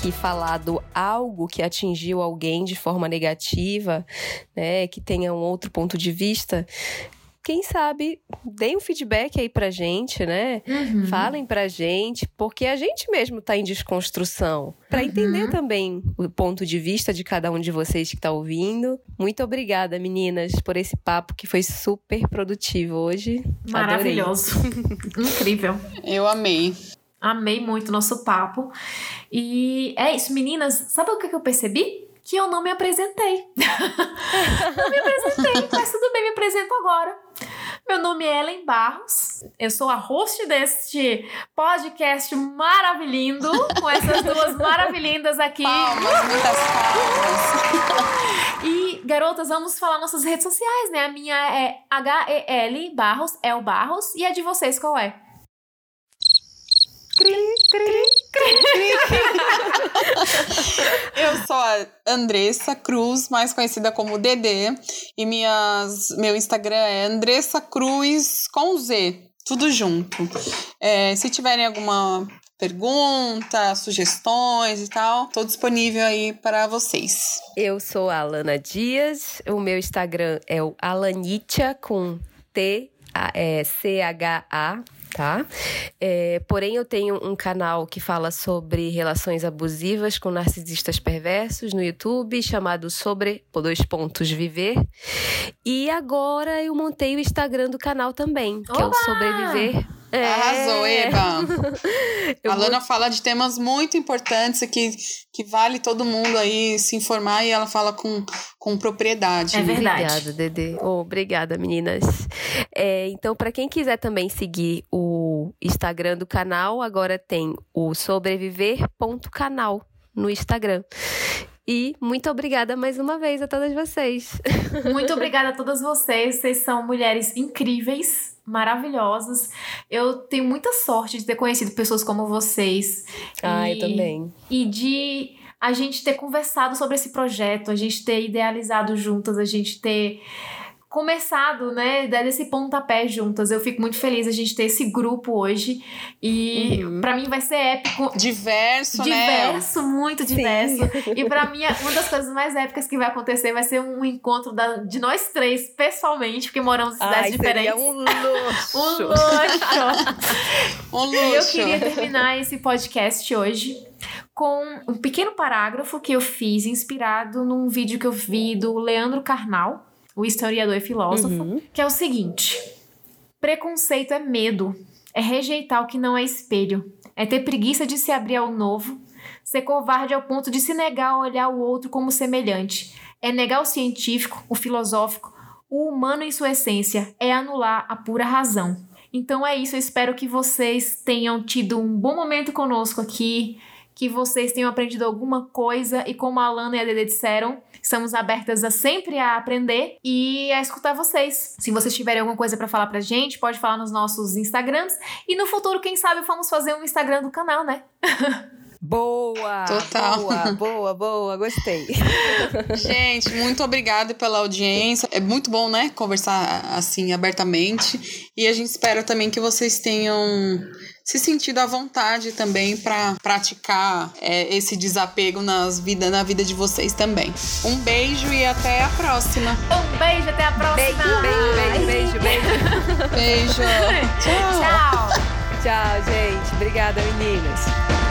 Aqui falado algo que atingiu alguém de forma negativa, né, que tenha um outro ponto de vista, quem sabe deem um feedback aí pra gente, né? Uhum. Falem pra gente, porque a gente mesmo tá em desconstrução. Para uhum. entender também o ponto de vista de cada um de vocês que tá ouvindo. Muito obrigada, meninas, por esse papo que foi super produtivo hoje. Maravilhoso. Incrível. Eu amei. Amei muito o nosso papo. E é isso, meninas. Sabe o que eu percebi? Que eu não me apresentei. não me apresentei, mas tudo bem, me apresento agora. Meu nome é Ellen Barros, eu sou a host deste podcast maravilhindo, com essas duas maravilhindas aqui. Palmas, muitas palmas. E, garotas, vamos falar nossas redes sociais, né? A minha é H-E-L Barros, é o Barros, e a de vocês qual é? Cri, cri, cri, Eu sou a Andressa Cruz, mais conhecida como Dedê, e minhas, meu Instagram é Andressa Cruz com Z, tudo junto. É, se tiverem alguma pergunta, sugestões e tal, estou disponível aí para vocês. Eu sou a Alana Dias, o meu Instagram é o Alanitia com T é, C-H-A tá? É, porém, eu tenho um canal que fala sobre relações abusivas com narcisistas perversos no YouTube, chamado Sobre Dois Pontos Viver. E agora eu montei o Instagram do canal também, que Oba! é o Sobreviver é. Arrasou, Eva. a Lana vou... fala de temas muito importantes que, que vale todo mundo aí se informar e ela fala com, com propriedade. É verdade. Obrigada, Dede. Oh, obrigada, meninas. É, então, para quem quiser também seguir o Instagram do canal, agora tem o sobreviver.canal no Instagram. E muito obrigada mais uma vez a todas vocês. Muito obrigada a todas vocês. Vocês são mulheres incríveis maravilhosas. Eu tenho muita sorte de ter conhecido pessoas como vocês. Ah, e, eu também. E de a gente ter conversado sobre esse projeto, a gente ter idealizado juntas, a gente ter começado, né, dado esse pontapé juntas. Eu fico muito feliz a gente ter esse grupo hoje e uhum. para mim vai ser épico. Diverso, diverso, né? muito diverso. Sim. E para mim uma das coisas mais épicas que vai acontecer vai ser um encontro da, de nós três pessoalmente, porque moramos em cidades Ai, diferentes. um luxo. um luxo. um luxo. E eu queria terminar esse podcast hoje com um pequeno parágrafo que eu fiz inspirado num vídeo que eu vi do Leandro Carnal o historiador e filósofo, uhum. que é o seguinte: preconceito é medo, é rejeitar o que não é espelho, é ter preguiça de se abrir ao novo, ser covarde ao ponto de se negar a olhar o outro como semelhante, é negar o científico, o filosófico, o humano em sua essência, é anular a pura razão. Então é isso, eu espero que vocês tenham tido um bom momento conosco aqui, que vocês tenham aprendido alguma coisa e como a Alana e a Dede disseram, Estamos abertas a sempre a aprender e a escutar vocês. Se vocês tiverem alguma coisa para falar pra gente, pode falar nos nossos Instagrams. E no futuro, quem sabe, vamos fazer um Instagram do canal, né? Boa! Total. Boa, boa, boa, gostei. Gente, muito obrigada pela audiência. É muito bom, né, conversar assim abertamente. E a gente espera também que vocês tenham se sentido à vontade também para praticar é, esse desapego nas vida, na vida de vocês também. Um beijo e até a próxima. Um beijo, até a próxima. Beijo, beijo, beijo, beijo. Beijo. Tchau. Tchau. Tchau, gente. Obrigada, meninas.